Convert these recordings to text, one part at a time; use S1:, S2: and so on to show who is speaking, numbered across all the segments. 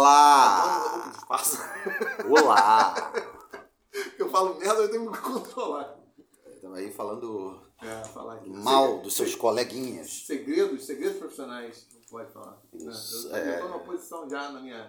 S1: Olá!
S2: Eu falo merda, eu tenho que controlar.
S1: Estamos aí falando
S2: É, falar
S1: mal dos seus coleguinhas.
S2: Segredos, segredos profissionais. Não pode falar.
S1: Isso,
S2: eu,
S1: é.
S2: eu tô numa posição já na minha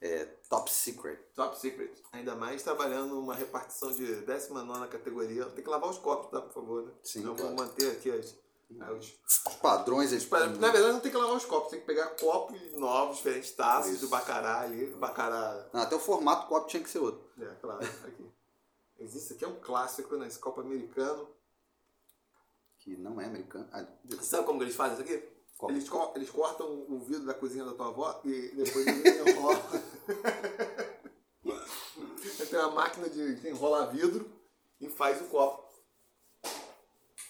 S1: É top secret.
S2: top secret. Ainda mais trabalhando uma repartição de 19 categoria. Tem que lavar os copos, tá? Por favor, né?
S1: Sim,
S2: Eu
S1: claro.
S2: vou manter aqui as. As-
S1: Os padrões, eles...
S2: Na verdade, não tem que lavar os copos, tem que pegar copos novos, diferentes taças
S1: Isso.
S2: do bacará ali. Bacará.
S1: Não, até o formato do copo tinha que ser outro.
S2: É, claro. Aqui. Existe aqui é um clássico nesse copo americano.
S1: Que não é americano. Ah,
S2: Sabe como eles fazem isso aqui? Eles, co- eles cortam o vidro da cozinha da tua avó e depois eles enrolam. Tem uma máquina de de enrolar vidro e faz o copo.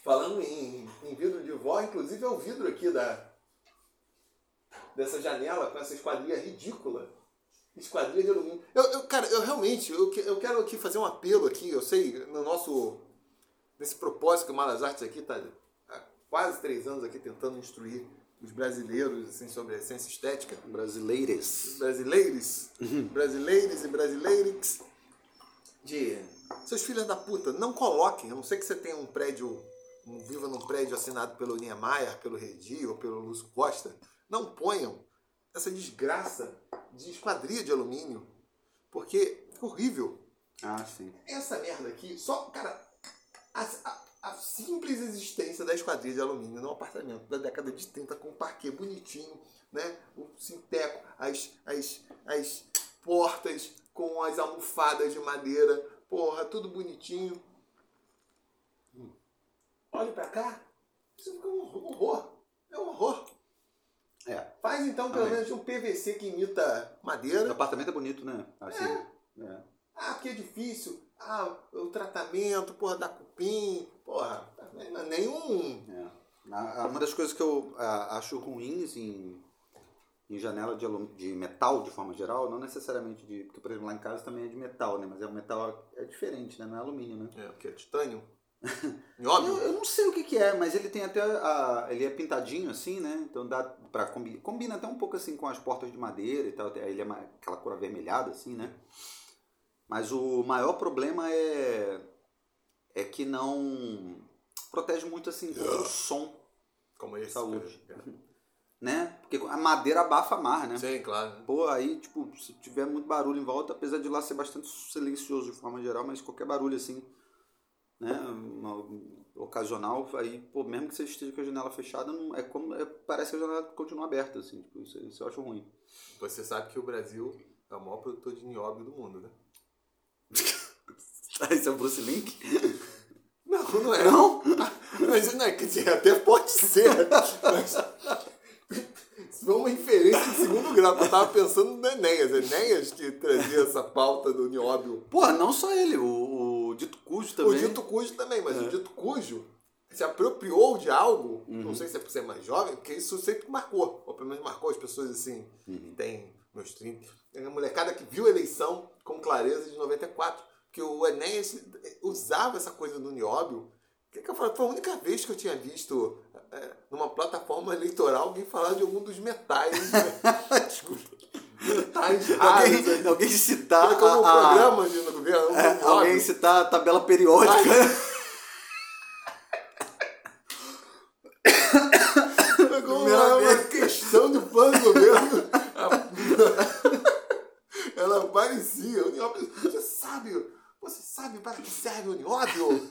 S2: Falando em, em vidro de vó, inclusive é o vidro aqui da dessa janela com essa esquadrilha ridícula. Esquadrilha de alumínio. Eu, eu, cara, eu realmente, eu, eu quero aqui fazer um apelo aqui, eu sei, no nosso nesse propósito que o Malas Artes aqui está há quase três anos aqui tentando instruir os brasileiros assim, sobre a ciência estética.
S1: Brasileiras.
S2: Brasileiros, brasileiros e brasileirix, de seus filhos da puta, não coloquem, a não ser que você tenha um prédio, viva num prédio assinado pelo Niemeyer, pelo Redi ou pelo Lúcio Costa, não ponham essa desgraça de esquadria de alumínio, porque é horrível.
S1: Ah, sim.
S2: Essa merda aqui, só, cara, a, a- a simples existência da esquadrilha de alumínio num apartamento da década de 30 com um parquet bonitinho, né? O sinteco, as, as, as portas com as almofadas de madeira, porra, tudo bonitinho. Olha pra cá, isso fica um horror. É um horror.
S1: É.
S2: Faz então pelo
S1: Amém.
S2: menos um PVC que imita
S1: O
S2: madeira.
S1: apartamento é bonito, né? Assim. É.
S2: Ah, porque é difícil. Ah, o tratamento, porra, da cupim. Porra, não é nenhum.
S1: É. A- a- Uma das coisas que eu ah, acho ruins em, em janela de, de metal, de forma geral, não necessariamente de. Porque, por exemplo, lá em casa também é de metal, né? Mas é um metal é diferente, né? Não é alumínio, né?
S2: É, o que? Titânio?
S1: Eu,
S2: Nióbio?
S1: eu não sei o que, que é, mas ele tem até. A, ele é pintadinho assim, né? Então dá pra combinar. Combina até um pouco assim com as portas de madeira e tal. Ele é uma- aquela cor avermelhada, assim, né? Mas o maior problema é. É que não protege muito assim contra o som,
S2: Como esse.
S1: Saúde. né? Porque a madeira abafa mais, né?
S2: Sim, claro.
S1: Pô, aí, tipo, se tiver muito barulho em volta, apesar de lá ser bastante silencioso de forma geral, mas qualquer barulho assim, né, uma- ocasional, aí, pô, mesmo que você esteja com a janela fechada, não, é como, é- parece que a janela continua aberta, assim, tipo, isso, isso eu acho ruim.
S2: Você sabe que o Brasil é o maior produtor de nióbio do mundo, né?
S1: Esse é o Bruce Link?
S2: Não, não é.
S1: Não?
S2: Mas não é, quer dizer, até pode ser. Mas. Isso foi uma inferência de segundo grau, eu tava pensando no Enéas. Enéas que trazia essa pauta do nióbio.
S1: Porra, não só ele, o Dito Cujo também.
S2: O dito cujo também, mas
S1: É.
S2: o dito cujo se apropriou de algo,
S1: Uhum.
S2: não sei se é por ser mais jovem, porque isso sempre marcou, ou pelo menos marcou as pessoas assim,
S1: Uhum.
S2: tem meus 30, tem a molecada que viu a eleição com clareza de 94, que o Enéas usava essa coisa do nióbio, que, que eu falo, foi a única vez que eu tinha visto é, numa plataforma eleitoral alguém falar de algum dos metais, né?
S1: Desculpa.
S2: Raros,
S1: Alguém, alguém citar
S2: como
S1: a-
S2: programa de, no governo,
S1: é,
S2: do
S1: alguém citar a tabela periódica.
S2: É como uma, uma questão de plano de governo. Ela parecia. Você sabe, você sabe para que serve o nióbio?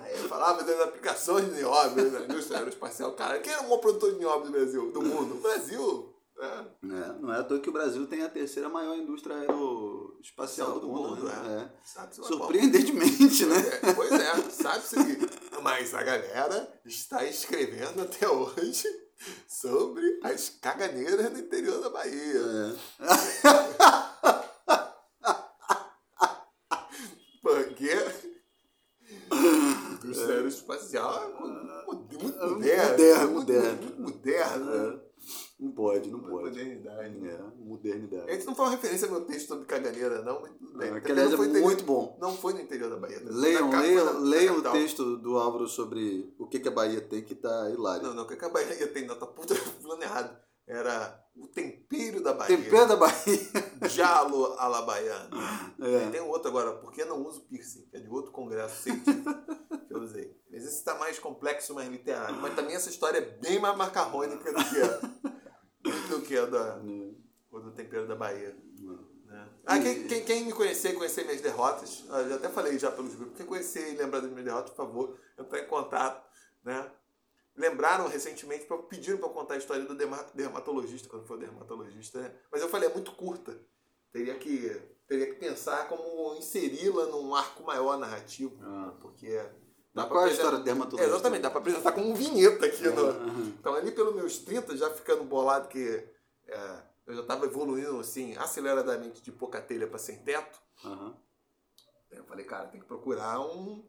S2: Aí eu falava das aplicações de nióbio na indústria aeroespacial. Cara, quem é o maior produtor de nióbio do Brasil? Do mundo? O Brasil. É.
S1: É, não é à toa que o Brasil tem a terceira maior indústria aeroespacial do,
S2: Do
S1: mundo.
S2: mundo,
S1: né? É. Surpreendentemente, né?
S2: É, pois é, sabe-se que. Mas a galera está escrevendo até hoje sobre as caganeiras do interior da Bahia. Porque o sério espacial é muito moderno.
S1: Moderno,
S2: muito-
S1: moderno.
S2: Muito moderno.
S1: É. Não pode, não pode.
S2: Modernidade.
S1: É, modernidade.
S2: Esse não foi uma referência ao meu texto sobre caganeira, não, mas tudo bem.
S1: É, que aliás é
S2: foi interior-
S1: muito bom.
S2: Não foi no interior da Bahia. foi
S1: Leiam,
S2: na
S1: leiam,
S2: na-
S1: leiam o texto do Álvaro sobre o que, que a Bahia tem, que tá hilário.
S2: Não, não, o que a Bahia tem, não, tá puta falando errado. Era o tempero da Bahia.
S1: Tempero da Bahia.
S2: Jalo Alabaiano.
S1: É.
S2: Tem um outro agora, por que não uso piercing? Que é de outro congresso científico que eu usei. Mas esse está mais complexo, mais literário. Mas também essa história é bem mais macarrônica do que a, do que a da, o do tempero da Bahia. né? Ah, quem, quem, quem me conhecer, conhecer minhas derrotas, eu já até falei já pelos grupos, quem conhecer e lembrar das minhas derrotas, por favor, entrar em contato, né? Lembraram recentemente, pediram para contar a história do derma- dermatologista, quando foi o dermatologista, né? Mas eu falei, é muito curta. Teria que, teria que pensar como inseri-la num arco maior narrativo,
S1: Ah.
S2: porque...
S1: Mas
S2: dá pra
S1: qual é a história do dermatologista?
S2: É, exatamente, dá para apresentar como um vinheta aqui. no-
S1: Aham.
S2: então, ali pelos meus 30, já ficando bolado que é, eu já estava evoluindo assim, aceleradamente de pouca telha para sem teto.
S1: Aham.
S2: Eu falei, cara, tem que procurar um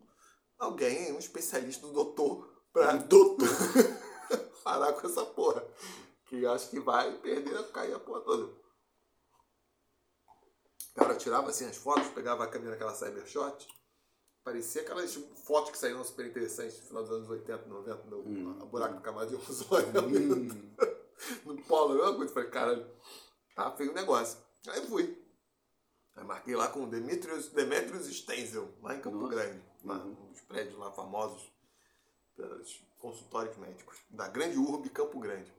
S2: alguém, um especialista, um doutor, pra
S1: Doutor.
S2: parar com essa porra. Que eu acho que vai perder, cair a porra toda. Cara, eu tirava assim as fotos, pegava a câmera aquela Cybershot, parecia aquelas fotos que saíram super interessantes no final dos anos 80, 90, no
S1: Hum.
S2: a buraco do cavalo de Rosório,
S1: Hum.
S2: no polo, eu coisa, falei, caralho, tá feio o negócio. Aí fui. Aí marquei lá com o Demetrius, Demetrius Stenzel, lá em Campo
S1: Nossa.
S2: Grande, lá,
S1: Uhum.
S2: um dos prédios lá famosos pelos consultórios médicos, da grande urbe Campo Grande.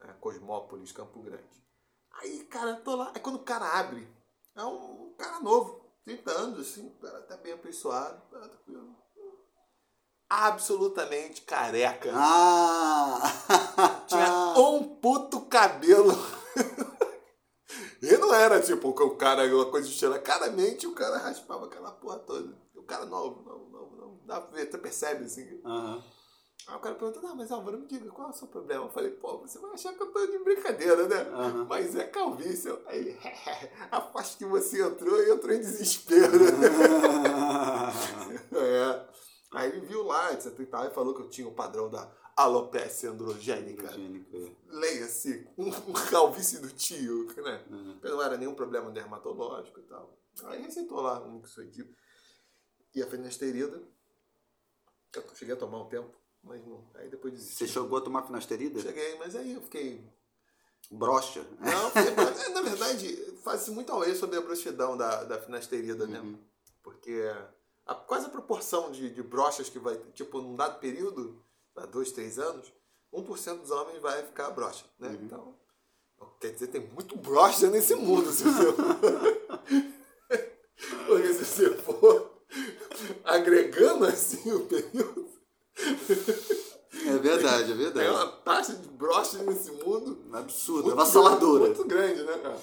S2: É, Cosmópolis, Campo Grande. Aí, cara, eu tô lá. Aí quando o cara abre, é um cara novo, 30 anos, assim, o cara tá bem apessoado, tá tranquilo. Absolutamente careca.
S1: Ah!
S2: Tinha um puto cabelo. e não era tipo o cara, uma coisa de. Claramente o cara raspava aquela porra toda. O cara novo, novo, novo, novo. Dá pra ver, você percebe assim.
S1: Aham.
S2: Aí o cara perguntou, não, mas Álvaro, me diga, qual é o seu problema? Eu falei, pô, você vai achar que eu tô de brincadeira, né?
S1: Aham.
S2: Mas é calvície. Aí ele, aposto que você entrou e entrou em desespero. é. Aí ele viu lá, etc e tal, e falou que eu tinha o padrão da alopecia androgênica.
S1: Higiênica.
S2: Leia-se, um, um calvície do tio, né?
S1: Uhum.
S2: Não era nenhum problema dermatológico e tal. Aí receitou lá um mixoidil e a fenesterida. Eu cheguei a tomar um tempo, mas não. Aí depois desisti.
S1: Você chegou a tomar finasterida?
S2: Cheguei, mas aí eu fiquei.
S1: Brocha.
S2: Não, fiquei- é, na verdade, faz-se muito ao sobre a broxidão da, da finasterida, né?
S1: Uhum.
S2: Porque a, quase a proporção de, de brochas que vai, tipo, num dado período, há dois, três anos, 1% dos homens vai ficar brocha, né?
S1: Uhum.
S2: Então, quer dizer, tem muito brocha nesse mundo, se você. Porque se você for agregando assim o período,
S1: É verdade, é
S2: tem
S1: verdade.
S2: uma taxa de brocha nesse mundo
S1: Absurdo,
S2: muito
S1: avassaladora.
S2: Muito grande, né, cara?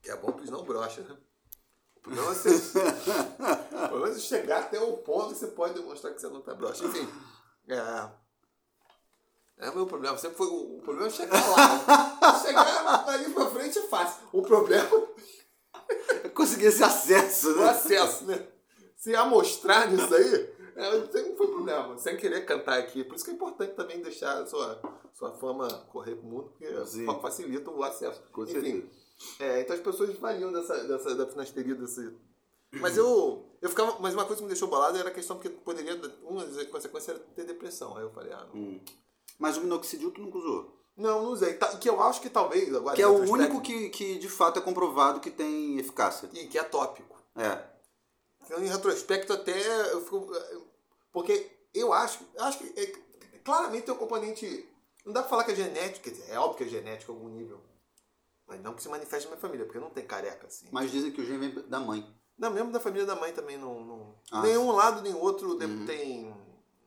S2: Que é bom pros não brochas, né? O problema é você, o problema é você chegar até um ponto que você pode demonstrar que você não tá broxa. Enfim, é... É o meu problema. Sempre foi o, o problema é chegar lá. chegar ali pra frente é fácil. O problema
S1: Conseguir esse acesso,
S2: é o
S1: né?
S2: acesso, né? Se amostrar nisso aí, é, sempre foi problema. Sem querer cantar aqui. Por isso que é importante também deixar a sua, sua fama correr pro mundo, porque
S1: Sim.
S2: fa- facilita o acesso.
S1: Com
S2: Enfim, é, então as pessoas valiam dessa, dessa, da finasteria desse. Mas eu, eu ficava. Mas uma coisa que me deixou bolado era a questão que poderia. Uma das consequências era ter depressão. Aí eu falei, ah, não.
S1: Hum. Mas o minoxidil tu nunca usou.
S2: Não, não usei. Tá, Que eu acho que talvez agora.
S1: Que é o único que, que de fato é comprovado que tem eficácia.
S2: E que é tópico.
S1: É.
S2: Então, em retrospecto, até eu fico. Porque eu acho. acho que é, claramente tem um componente. Não dá pra falar que é genético, quer dizer, é óbvio que é genético a algum nível. Mas não que se manifeste na minha família, porque não tem careca assim.
S1: Mas dizem que o gene vem da mãe.
S2: Não, mesmo da família da mãe também não. não
S1: Ah,
S2: nenhum lado nem outro
S1: Uhum.
S2: tem.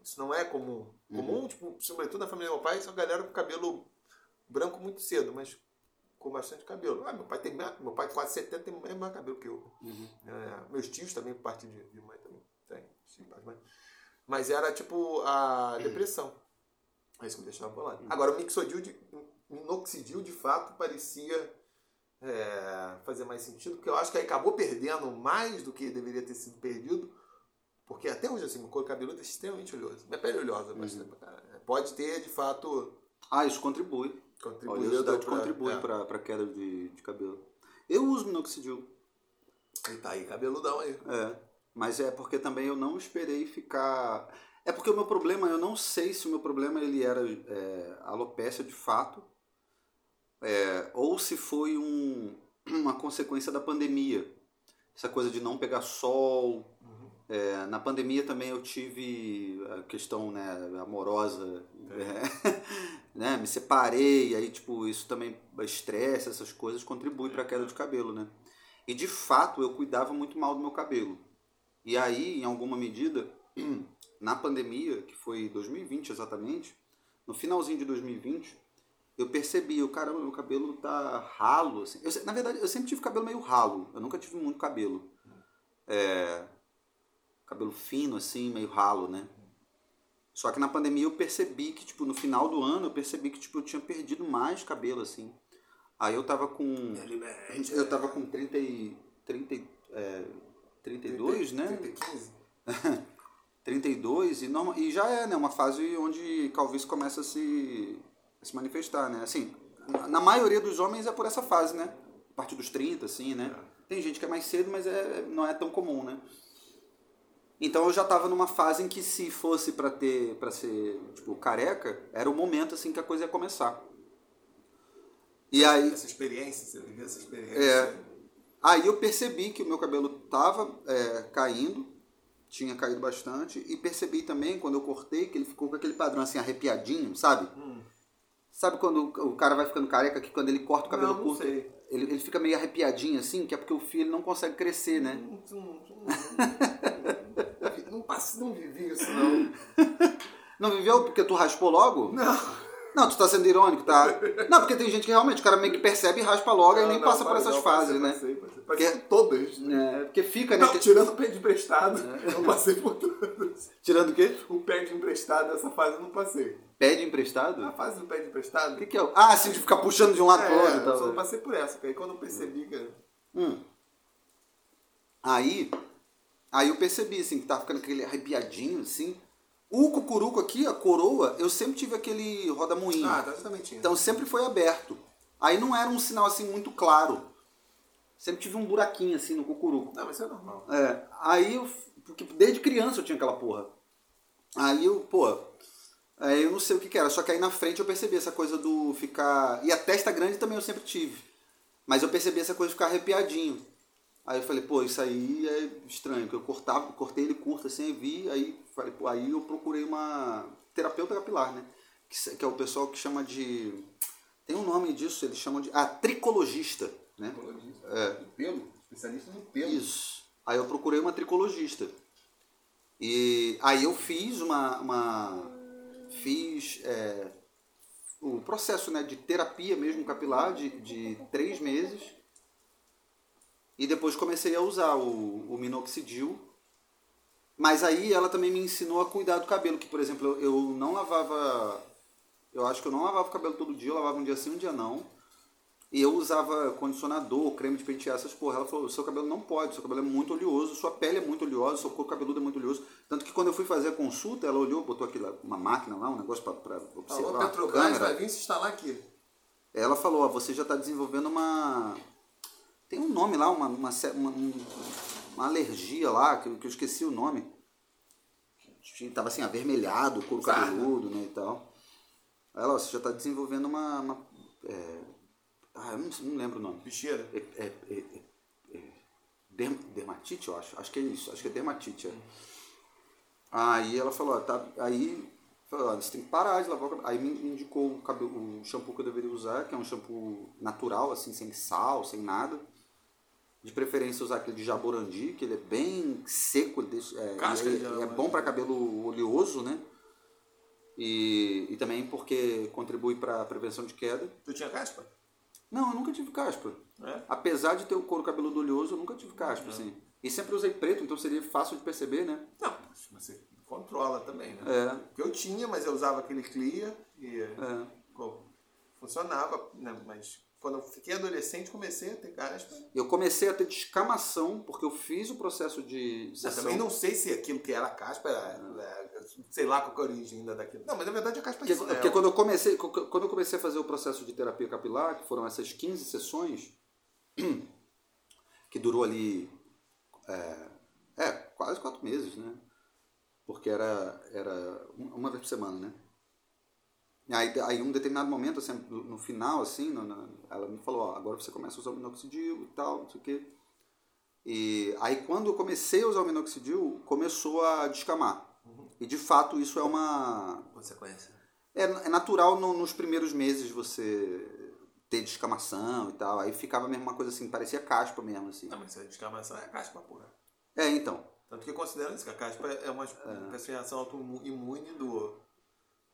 S2: Isso não é comum. Comum, tipo, sobretudo na família do meu pai, são galera com cabelo branco muito cedo, mas com bastante cabelo. Ah, meu pai tem meu pai quase 70 tem mais, mais cabelo que eu.
S1: Uhum.
S2: É, meus tios também, por parte de, de mãe também. Tem, sim, mãe. Mas era tipo a depressão. É isso que me deixava bolado. Agora, o mixodil, de, minoxidil, de fato, parecia é, fazer mais sentido, porque eu acho que aí acabou perdendo mais do que deveria ter sido perdido, porque até hoje, assim, meu couro cabeludo é extremamente oleoso. Minha pele é oleosa, bastante pra caralho. Pode ter, de fato,
S1: Ah, isso contribui. A
S2: contribuído
S1: oleosidade
S2: pra-
S1: contribui
S2: é.
S1: pra, pra queda de, de cabelo. Eu uso minoxidil.
S2: E tá aí, cabeludão aí.
S1: É. Mas é porque também eu não esperei ficar. É porque o meu problema, eu não sei se o meu problema ele era é, alopecia de fato é, ou se foi um, uma consequência da pandemia. Essa coisa de não pegar sol. É, na pandemia também eu tive a questão né, amorosa, é, né, me separei, aí tipo, isso também, estresse, essas coisas, contribui para a queda de cabelo, né? E de fato eu cuidava muito mal do meu cabelo. E aí, em alguma medida, na pandemia, que foi 2020 exatamente, no finalzinho de 2020, eu percebi, o caramba, meu cabelo tá ralo. Assim. Eu, na verdade, eu sempre tive cabelo meio ralo. Eu nunca tive muito cabelo. É, cabelo fino, assim, meio ralo, né? Só que na pandemia eu percebi que, tipo, no final do ano, eu percebi que, tipo, eu tinha perdido mais cabelo, assim. Aí eu tava com... Eu tava com 30 e... 30, é, 32, 30, né? 30, 15. 32 e, norma, e já é, né? Uma fase onde calvície começa a se, a se manifestar, né? Assim, na maioria dos homens é por essa fase, né? A partir dos 30, assim, né? É. Tem gente que é mais cedo, mas é, não é tão comum, né? Então eu já estava numa fase em que se fosse para ter, para ser, tipo, careca, era o momento assim que a coisa ia começar.
S2: E aí essa experiência, você viveu essa experiência. É,
S1: aí eu percebi que o meu cabelo tava é, caindo, tinha caído bastante e percebi também quando eu cortei que ele ficou com aquele padrão assim arrepiadinho, sabe? Hum. Sabe quando o cara vai ficando careca que quando ele corta o cabelo
S2: não,
S1: curto,
S2: ele,
S1: ele fica meio arrepiadinho assim, que é porque o fio não consegue crescer, né?
S2: passe, não vivi isso, não.
S1: não viveu porque tu raspou logo?
S2: Não.
S1: Não, tu tá sendo irônico, tá? Não, porque tem gente que realmente, o cara meio que percebe e raspa logo não, e nem não, passa por essas não, fases, né?
S2: Passei, passei. Porque, todas.
S1: É, porque fica, né?
S2: Não, tirando o pé de emprestado, é. eu passei por todas.
S1: Tirando o quê?
S2: O pé de emprestado, essa fase eu não passei.
S1: Pé de emprestado?
S2: A fase do pé de emprestado.
S1: O que, que é? Ah, assim, de ficar puxando de um lado
S2: é,
S1: pro outro.
S2: Eu só passei por essa, porque aí quando eu percebi que...
S1: Hum. Aí, Aí eu percebi, assim, que tava ficando aquele arrepiadinho, assim. O cucuruco aqui, a coroa, eu sempre tive aquele roda-moinho.
S2: Ah, tá exatamente.
S1: Então sempre foi aberto. Aí não era um sinal, assim, muito claro. Sempre tive um buraquinho, assim, no cucuruco.
S2: Não, mas isso é normal.
S1: É. Aí eu, porque desde criança eu tinha aquela porra. Aí eu, pô, aí eu não sei o que, que era. Só que aí na frente eu percebi essa coisa do ficar... E a testa grande também eu sempre tive. Mas eu percebi essa coisa de ficar arrepiadinho. Aí eu falei, pô, isso aí é estranho, que eu cortava, cortei ele curto assim, vi, aí falei, pô, aí eu procurei uma terapeuta capilar, né? Que, que é o pessoal que chama de. Tem um nome disso, eles chamam de. Ah, tricologista, né?
S2: Tricologista. É. pelo? Especialista no pelo.
S1: Isso. Aí eu procurei uma tricologista. E aí eu fiz uma. uma fiz é, o processo né, de terapia mesmo capilar de, de três meses e depois comecei a usar o, o minoxidil. Mas aí ela também me ensinou a cuidar do cabelo, que por exemplo, eu, eu não lavava. Eu acho que eu não lavava o cabelo todo dia, eu lavava um dia sim, um dia não. E eu usava condicionador, creme de pentear, essas porra. Ela falou, seu cabelo não pode, seu cabelo é muito oleoso, sua pele é muito oleosa, seu corpo cabeludo é muito oleoso. Tanto que quando eu fui fazer a consulta, ela olhou, botou aqui uma máquina lá, um negócio para observar. Falou,
S2: Petrobras vai vir se instalar aqui.
S1: Ela falou, ó, você já está desenvolvendo uma, tem um nome lá, uma, uma, uma, uma alergia lá, que, que eu esqueci o nome. Tava assim, avermelhado, couro cabeludo, né, e tal. Aí ela, você já está desenvolvendo uma... uma é, ah, eu não, não, lembro o nome.
S2: Bicheira?
S1: É, é, é, é, derm, dermatite, eu acho. Acho que é isso, acho que é dermatite. É. Aí ela falou, tá, aí falou, você tem que parar de lavar o cabelo. Aí me indicou o, cabelo, o shampoo que eu deveria usar, que é um shampoo natural, assim, sem sal, sem nada de preferência usar aquele de jaborandi, que ele é bem seco, ele deixa, é,
S2: Casca
S1: ele, é, é bom para cabelo oleoso, né? E, e também porque contribui para a prevenção de queda.
S2: Tu tinha caspa?
S1: Não, eu nunca tive caspa.
S2: É?
S1: Apesar de ter o couro cabeludo oleoso, eu nunca tive caspa, assim. E sempre usei preto, então seria fácil de perceber, né?
S2: Não, você controla também, né?
S1: É.
S2: Porque eu tinha, mas eu usava aquele clear e é. funcionava, né? Mas quando eu fiquei adolescente, comecei a ter caspa.
S1: Eu comecei a ter descamação, porque eu fiz o processo de
S2: Eu também não sei se aquilo que era caspa era, era sei lá qual é a origem ainda daquilo. Não, mas na verdade a caspa
S1: é
S2: isso.
S1: Porque quando eu, comecei, quando eu comecei a fazer o processo de terapia capilar, que foram essas 15 sessões, que durou ali é, é quase quatro meses, né? Porque era, era uma vez por semana, né? Aí, aí um determinado momento, assim, no final, assim, no- na- ela me falou, ó, agora você começa a usar o minoxidil e tal, não sei o quê. E aí quando eu comecei a usar o minoxidil, começou a descamar. E de fato isso é uma...
S2: Consequência.
S1: É, é natural no- nos primeiros meses você ter descamação e tal. Aí ficava mesmo uma coisa assim, parecia caspa mesmo, assim.
S2: Não, mas aí descamação é caspa, porra.
S1: É, então.
S2: Tanto que considera isso, que a caspa é uma espécie de reação autoimune do,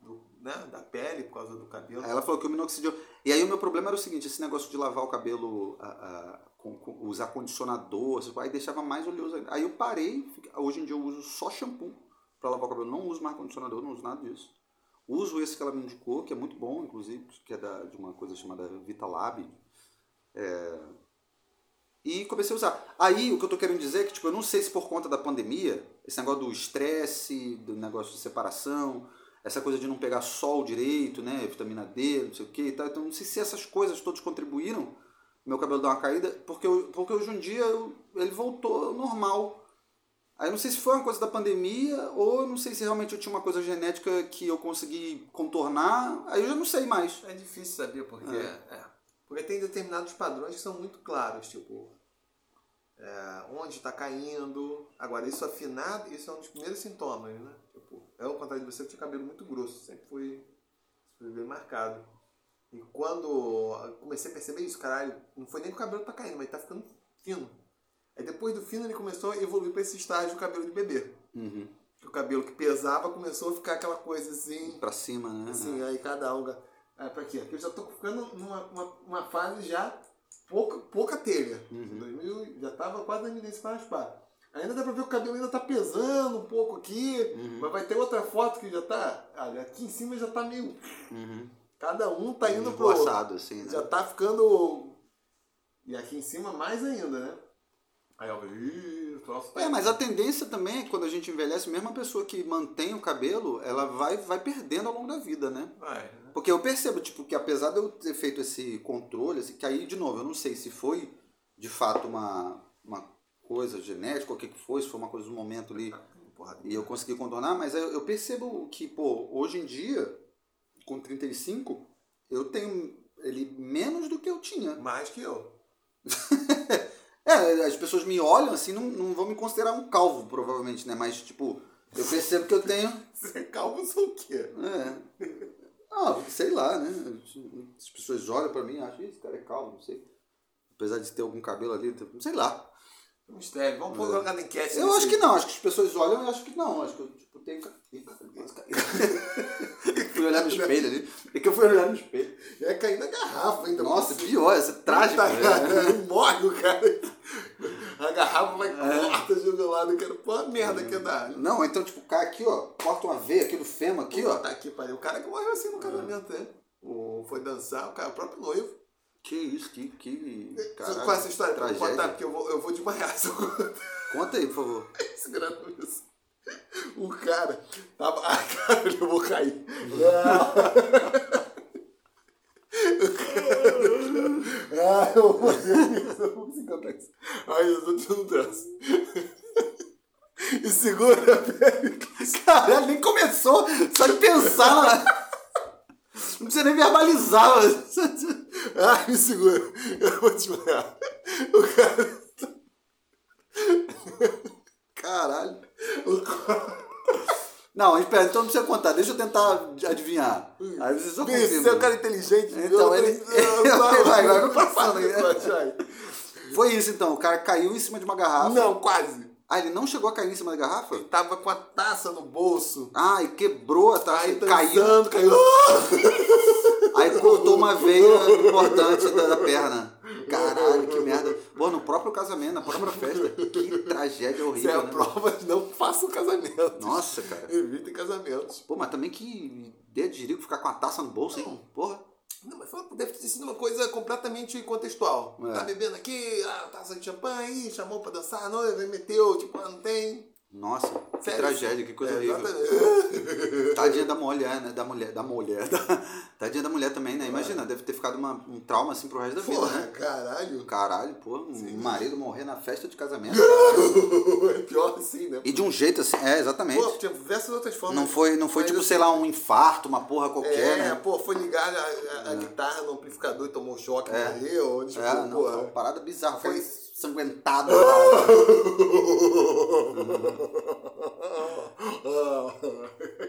S2: do, né, da pele por causa do cabelo.
S1: Aí ela falou que o minoxidil. E aí o meu problema era o seguinte: esse negócio de lavar o cabelo, ah, ah, com, com- usar condicionador, aí deixava mais oleoso. Aí eu parei, hoje em dia eu uso só shampoo para lavar o cabelo, não uso mais condicionador, não uso nada disso. Uso esse que ela me indicou, que é muito bom, inclusive, que é da, de uma coisa chamada Vitalab. É, E comecei a usar. Aí o que eu tô querendo dizer é que, tipo, eu não sei se por conta da pandemia, esse negócio do estresse, do negócio de separação, essa coisa de não pegar sol direito, né? Vitamina D, não sei o que e tal. Então não sei se essas coisas todas contribuíram meu cabelo dar uma caída, porque, eu- porque hoje em dia eu- ele voltou normal. Aí eu não sei se foi uma coisa da pandemia ou não sei se realmente eu tinha uma coisa genética que eu consegui contornar. Aí eu já não sei mais.
S2: É difícil saber porque.
S1: É.
S2: é. Porque tem determinados padrões que são muito claros, tipo. é, onde está caindo. Agora, isso afinado, isso é um dos primeiros sintomas, né? Tipo, é o contrário de você que tinha cabelo muito grosso, sempre foi, bem marcado. E quando eu comecei a perceber isso, caralho, não foi nem que o cabelo tá caindo, mas tá ficando fino. Aí depois do fino ele começou a evoluir para esse estágio do cabelo de bebê.
S1: Uhum.
S2: Que o cabelo que pesava começou a ficar aquela coisa assim,
S1: Pra cima, né?
S2: Assim, aí cada alga. É, pra quê? Aqui eu já tô ficando numa uma, uma fase já pouca, pouca telha.
S1: Uhum.
S2: 2000, já tava quase na iminência para raspar. Ainda dá pra ver que o cabelo ainda tá pesando um pouco aqui,
S1: Uhum.
S2: mas vai ter outra foto que já tá. Aqui em cima já tá meio.
S1: Uhum.
S2: Cada um tá indo pro.
S1: Emboçado, assim, né?
S2: Já tá ficando. E aqui em cima mais ainda, né? Aí eu ih, o troço tá
S1: É, mas a tendência também é que quando a gente envelhece, mesmo a pessoa que mantém o cabelo, ela vai, vai perdendo ao longo da vida, né?
S2: Vai, né?
S1: Porque eu percebo, tipo, que apesar de eu ter feito esse controle, assim, que aí, de novo, eu não sei se foi, de fato, uma, uma coisa genética, o que que foi, se foi uma coisa do momento ali, e eu consegui contornar, mas eu, eu percebo que, pô, hoje em dia, com 35, eu tenho ele menos do que eu tinha.
S2: mais que eu.
S1: É, as pessoas me olham assim, não, não vão me considerar um calvo, provavelmente, né? Mas, tipo, eu percebo que eu tenho.
S2: Você calvo sou o quê?
S1: É. Ah, sei lá, né? As pessoas olham pra mim e acham, "Ih, esse cara é calvo, não sei. Apesar de ter algum cabelo ali, sei lá.
S2: Mistério. Vamos pôr colocar na enquete.
S1: Eu
S2: nesse-
S1: acho que não, acho que as pessoas olham e acham que não. Acho que eu tipo, tenho. fui olhar no espelho ali. É que eu fui olhar no espelho.
S2: É cair na garrafa ainda.
S1: Nossa, pior, essa é trágica.
S2: Tá,
S1: né?
S2: morre o cara. A garrafa vai
S1: É.
S2: corta, no cara. Pô, a merda que dá.
S1: Não, então, tipo, cai aqui, ó, corta uma veia aqui do fêmur, aqui, ó.
S2: Tá aqui, pariu. O cara que morreu assim no casamento, né? O, foi dançar, o, cara, o próprio noivo.
S1: Que isso, que. que
S2: Você
S1: caralho,
S2: conhece essa história?
S1: Tragédia.
S2: contar, porque eu vou, eu vou desmaiar.
S1: Conta aí, por favor.
S2: segurando isso. O cara tava. Ah, cara, eu vou cair. Ah, eu vou fazer isso, eu vou conseguir contar isso. Ai, eu tô tendo dança. E segura a pele.
S1: Caralho, nem começou, só de pensar. Não precisa nem verbalizar. mas-
S2: Ai, me segura. Eu vou desmaiar. O cara.
S1: Caralho.
S2: O cara.
S1: Não, espera, então não precisa contar, deixa eu tentar adivinhar.
S2: Bicho,
S1: confirma.
S2: você é um cara inteligente.
S1: Então, ele-
S2: eu-
S1: vai, vai, vai passando
S2: vai.
S1: Foi isso então, o cara caiu em cima de uma garrafa.
S2: Não, quase.
S1: Ah, ele não chegou a cair em cima da garrafa?
S2: Tava com a taça no bolso.
S1: Ah, e quebrou a taça,
S2: Aí
S1: caiu.
S2: dançando, caiu.
S1: Aí cortou uma veia importante da, da perna. Caralho, que merda. Pô, no próprio casamento, na própria festa. Que tragédia
S2: é
S1: horrível.
S2: a
S1: né?
S2: prova de não faça um casamento.
S1: Nossa, cara.
S2: Evitem casamentos.
S1: Pô, mas também que ideia de jirico ficar com a taça no bolso, hein? Porra.
S2: Não, mas foi- deve ter sido uma coisa completamente contextual.
S1: É.
S2: Tá bebendo aqui, ah, taça de champanhe, chamou pra dançar a noiva, meteu, tipo, ah, não tem.
S1: Nossa, que
S2: Sério?
S1: tragédia, que coisa
S2: É,
S1: horrível.
S2: exatamente.
S1: Tadinha da mulher, né? Da mulher, da mulher. Da... Tadinha da mulher também, né? Imagina, deve ter ficado uma- um trauma assim pro resto da vida,
S2: Porra,
S1: né?
S2: caralho.
S1: Caralho, pô, um marido morrer na festa de casamento.
S2: É pior assim, né?
S1: E de um jeito assim, é, exatamente.
S2: Pô, tinha diversas outras formas.
S1: Não foi, não foi tipo,
S2: assim,
S1: sei lá, um infarto, uma porra qualquer,
S2: É,
S1: né?
S2: pô, foi ligar a, a- a guitarra no amplificador e tomou choque,
S1: É.
S2: morreu. Tipo,
S1: É, não,
S2: porra.
S1: foi uma parada bizarra, foi
S2: Foi-
S1: sanguentado.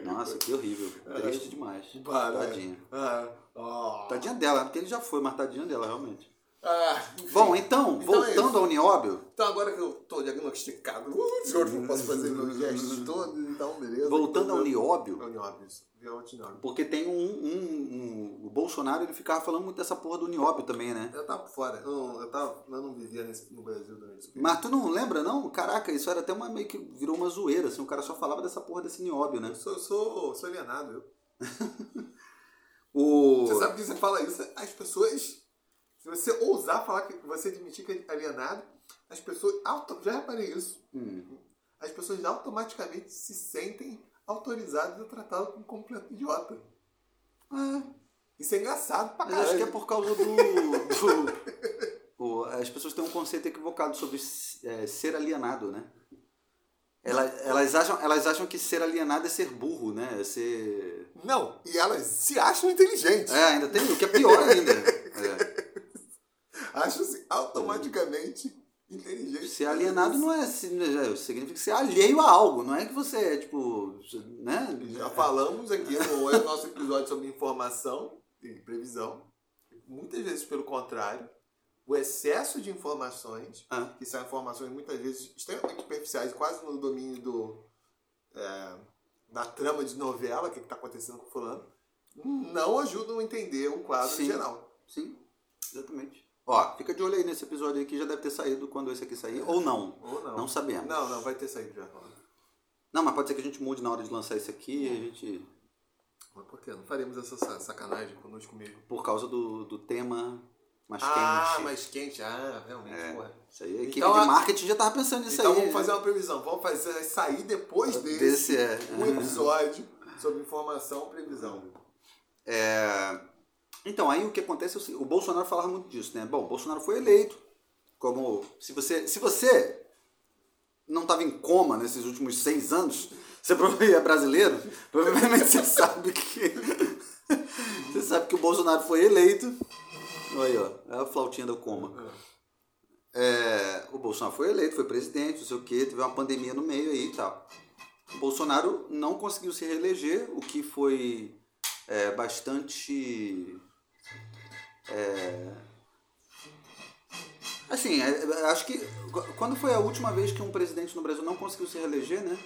S1: Nossa, que horrível. Triste demais.
S2: Para.
S1: Tadinha.
S2: Ah.
S1: Tadinha dela, porque ele já foi, mas tadinha dela, realmente.
S2: Ah.
S1: Bom, então,
S2: Então é
S1: voltando
S2: isso.
S1: ao nióbio,
S2: Então agora que eu tô diagnosticado, uh, senhor, não posso fazer meus gestos todos, então beleza.
S1: voltando ao
S2: Então,
S1: nióbio,
S2: Ao nióbio, isso. Viu o nióbio.
S1: porque tem um, um- Bolsonaro, ele ficava falando muito dessa porra do nióbio também, né?
S2: Eu tava fora, eu, não- eu, tava, eu não vivia nesse, no Brasil durante esse período.
S1: Mas tu não lembra, não? Caraca, isso era até uma meio que virou uma zoeira, assim, o cara só falava dessa porra desse nióbio, né?
S2: Eu sou, sou, sou alienado, eu.
S1: O...
S2: Você sabe que você fala isso, as pessoas. Se você ousar falar que você admitir que é alienado, as pessoas. Auto, já reparei isso.
S1: Hum.
S2: As pessoas automaticamente se sentem autorizadas a tratá-lo como um completo idiota.
S1: É,
S2: Isso é engraçado pra
S1: mas
S2: caralho.
S1: acho que é por causa do... do- o- as pessoas têm um conceito equivocado sobre é, ser alienado, né? Ela- elas, acham, elas acham que ser alienado é ser burro, né? É ser...
S2: Não, e elas se acham inteligentes.
S1: É, ainda tem o que é pior ainda. É.
S2: Acham-se automaticamente inteligentes.
S1: Ser alienado não é, se- é, significa ser alheio a algo, não é que você é tipo, né?
S2: Já falamos aqui no é o nosso episódio sobre informação e previsão. Muitas vezes, pelo contrário, o excesso de informações,
S1: Ah.
S2: que são informações muitas vezes extremamente superficiais, quase no domínio do, é, da trama de novela, o que está acontecendo com fulano, não ajudam a entender o quadro
S1: Sim.
S2: geral.
S1: Sim, exatamente. Ó, fica de olho aí nesse episódio aí que já deve ter saído quando esse aqui sair, ou não.
S2: Ou não.
S1: Não sabemos.
S2: Não, não, vai ter saído já.
S1: Não, mas pode ser que a gente mude na hora de lançar esse aqui, a gente,
S2: Mas por quê? Não faremos essa sa- sacanagem conosco mesmo.
S1: por causa do, do tema mais
S2: ah,
S1: quente.
S2: mais quente. Ah, realmente,
S1: É.
S2: porra.
S1: Isso aí, a equipe
S2: Então,
S1: de marketing já tava pensando nisso
S2: Então
S1: aí.
S2: vamos fazer
S1: né?
S2: uma previsão. Vamos fazer sair depois desse,
S1: Desse é.
S2: um episódio sobre informação previsão.
S1: É, Então, aí o que acontece é o seguinte, o Bolsonaro falava muito disso, né? Bom, o Bolsonaro foi eleito. Como se você, se você não estava em coma nesses últimos seis anos, você é brasileiro, provavelmente você sabe que você sabe que o Bolsonaro foi eleito. Aí, ó, é a flautinha do coma. É, o Bolsonaro foi eleito, foi presidente, não sei o que, teve uma pandemia no meio aí e tal. O Bolsonaro não conseguiu se reeleger, o que foi é, bastante. é, assim, é, é, acho que. Quando foi a última vez que um presidente no Brasil não conseguiu se reeleger, né?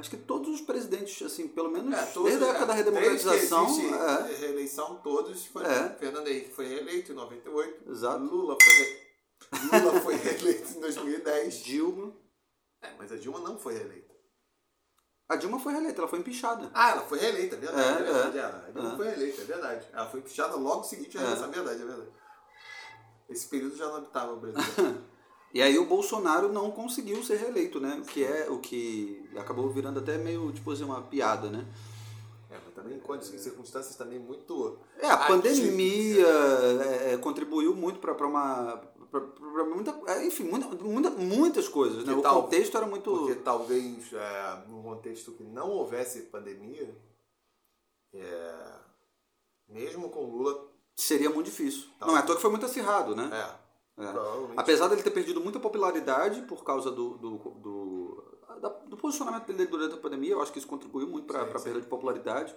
S1: Acho que todos os presidentes, assim, pelo menos desde a época da redemocratização. É,
S2: reeleição, todos. Foi,
S1: É.
S2: Fernando Henrique foi reeleito em 98.
S1: Exato.
S2: Lula foi, re... Lula foi reeleito em 2010.
S1: Dilma.
S2: É, mas a Dilma não foi reeleita.
S1: A Dilma foi reeleita, ela foi empichada.
S2: Ah, ela foi reeleita, é verdade.
S1: É,
S2: É, verdade.
S1: é.
S2: A Dilma
S1: É.
S2: foi reeleita, é verdade. Ela foi empichada logo seguinte à
S1: É.
S2: é verdade, é verdade. Esse período já não habitava o Brasil.
S1: E aí o Bolsonaro não conseguiu ser reeleito, né? O que é o que acabou virando até meio, tipo assim, uma piada, né?
S2: é, mas também em circunstâncias também muito.
S1: É, a pandemia é, é, contribuiu muito para uma. Pra, pra muita, é, enfim, muita, muita- muitas coisas, né? O
S2: tal-
S1: contexto era muito.
S2: Porque talvez, é, num contexto que não houvesse pandemia, é, mesmo com Lula,
S1: Seria muito difícil.
S2: Tá.
S1: Não é à toa que foi muito acirrado, né?
S2: é,
S1: É. Apesar dele ter perdido muita popularidade por causa do, do, do, da- do posicionamento dele durante a pandemia, eu acho que isso contribuiu muito para a perda de popularidade.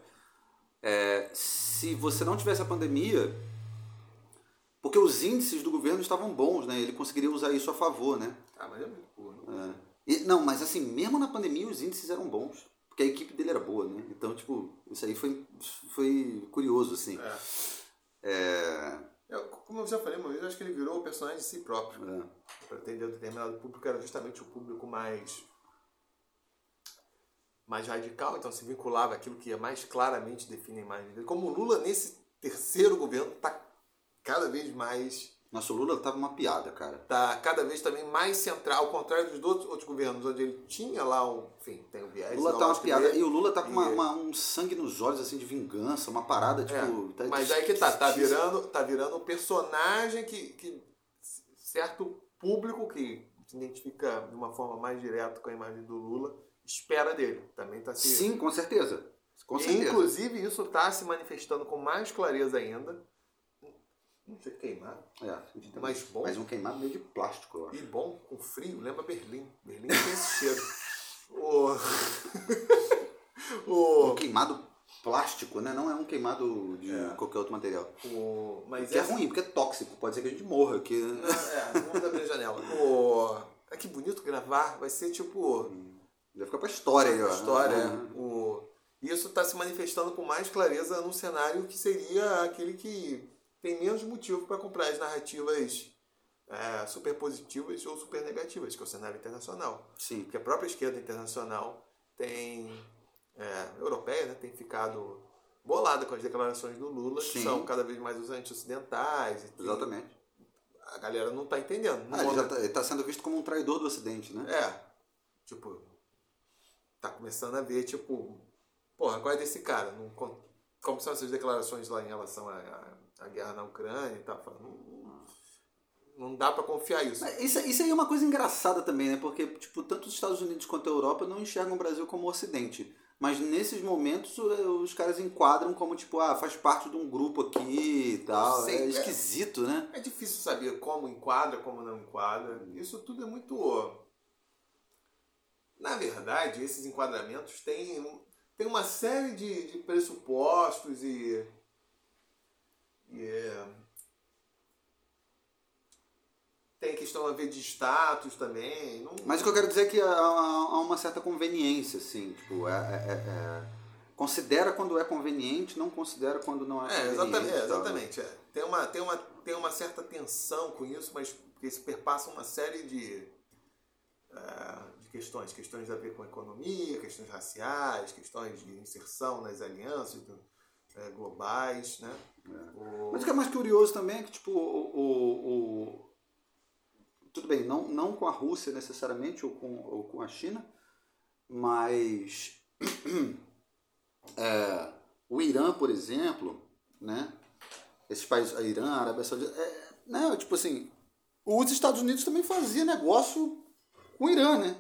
S1: É, se você não tivesse a pandemia, porque os índices do governo estavam bons, né? Ele conseguiria usar isso a favor, né?
S2: Ah, mas é muito burro. né?
S1: É. E, não, mas assim, mesmo na pandemia os índices eram bons. Porque a equipe dele era boa, né? Então, tipo, isso aí foi, foi curioso, assim.
S2: É.
S1: É,
S2: Eu, como eu já falei uma vez, eu acho que ele virou o personagem de si próprio.
S1: é.
S2: Para atender determinado público, era justamente o público mais mais radical, então se vinculava àquilo que ia mais claramente definir a imagem dele. Como o Lula, nesse terceiro governo, está cada vez mais
S1: Nossa, o Lula tava uma piada, cara.
S2: Tá cada vez também mais central, ao contrário dos outros, outros governos, onde ele tinha lá um. Enfim, tem o viés.
S1: O Lula tá uma piada.
S2: dele.
S1: E o Lula tá com uma, uma- um sangue nos olhos, assim, de vingança, uma parada, tipo.
S2: É,
S1: tá
S2: mas aí que tá, tá virando, tá virando um personagem que, que certo público que se identifica de uma forma mais direta com a imagem do Lula espera dele. Também tá se.
S1: Sim, com certeza. Com
S2: E,
S1: certeza.
S2: inclusive, isso está se manifestando com mais clareza ainda. Não sei queimar.
S1: É,
S2: Mas bom.
S1: Mas um queimado meio de plástico, eu acho.
S2: E bom, com frio, lembra Berlim. Berlim tem esse cheiro. O...
S1: Um
S2: o...
S1: queimado plástico, né? Não é um queimado de
S2: É.
S1: qualquer outro material.
S2: o... Mas
S1: Que é
S2: essa-
S1: ruim, porque é tóxico. Pode ser que a gente morra aqui. né?
S2: É, não vamos abrir a janela. O... É que bonito gravar. Vai ser tipo.
S1: Vai ficar pra história aí, ó.
S2: história.
S1: É.
S2: O... Isso está se manifestando com mais clareza num cenário que seria aquele que tem menos motivo para comprar as narrativas é, super positivas ou super negativas, que é o cenário internacional.
S1: Sim.
S2: Porque a própria esquerda internacional tem, é, europeia, né, tem ficado bolada com as declarações do Lula, que
S1: Sim.
S2: são cada vez mais os anti-ocidentais. e que
S1: Exatamente.
S2: A galera não está entendendo.
S1: Ah, ele, já tá, ele tá sendo visto como um traidor do Ocidente, né?
S2: é, tipo, tá começando a ver, tipo, porra, qual é desse cara? Não, como são essas declarações lá em relação à, à- guerra na Ucrânia e tal? Não, não dá pra confiar isso.
S1: Mas Isso, isso aí é uma coisa engraçada também, né? Porque, tipo, tanto os Estados Unidos quanto a Europa não enxergam o Brasil como Ocidente. Mas nesses momentos o- os caras enquadram como, tipo, ah, faz parte de um grupo aqui e tal.
S2: Sei,
S1: é
S2: é.
S1: esquisito, né?
S2: É difícil saber como enquadra, como não enquadra. Isso tudo é muito. Na verdade, esses enquadramentos têm, têm uma série de, de pressupostos e. e é, tem questão a ver de status também. Não,
S1: Mas o que eu quero dizer é que há, há uma certa conveniência, assim. Tipo, é, é- é- é- considera quando é conveniente, não considera quando não é conveniente.
S2: exatamente. exatamente. Tem, uma, tem, uma, tem uma certa tensão com isso, mas porque isso perpassa uma série de, de questões. Questões a ver com economia, questões raciais, questões de inserção nas alianças do- eh, globais, né? O-
S1: Mas o que é mais curioso também é que, tipo, o. o- o- tudo bem, não, não com a Rússia necessariamente, ou com, ou com a China, mas. é, o Irã, por exemplo, né? Esses países, a Irã, a Arábia Saudita, é, né? Tipo assim, os Estados Unidos também faziam negócio com o Irã, né?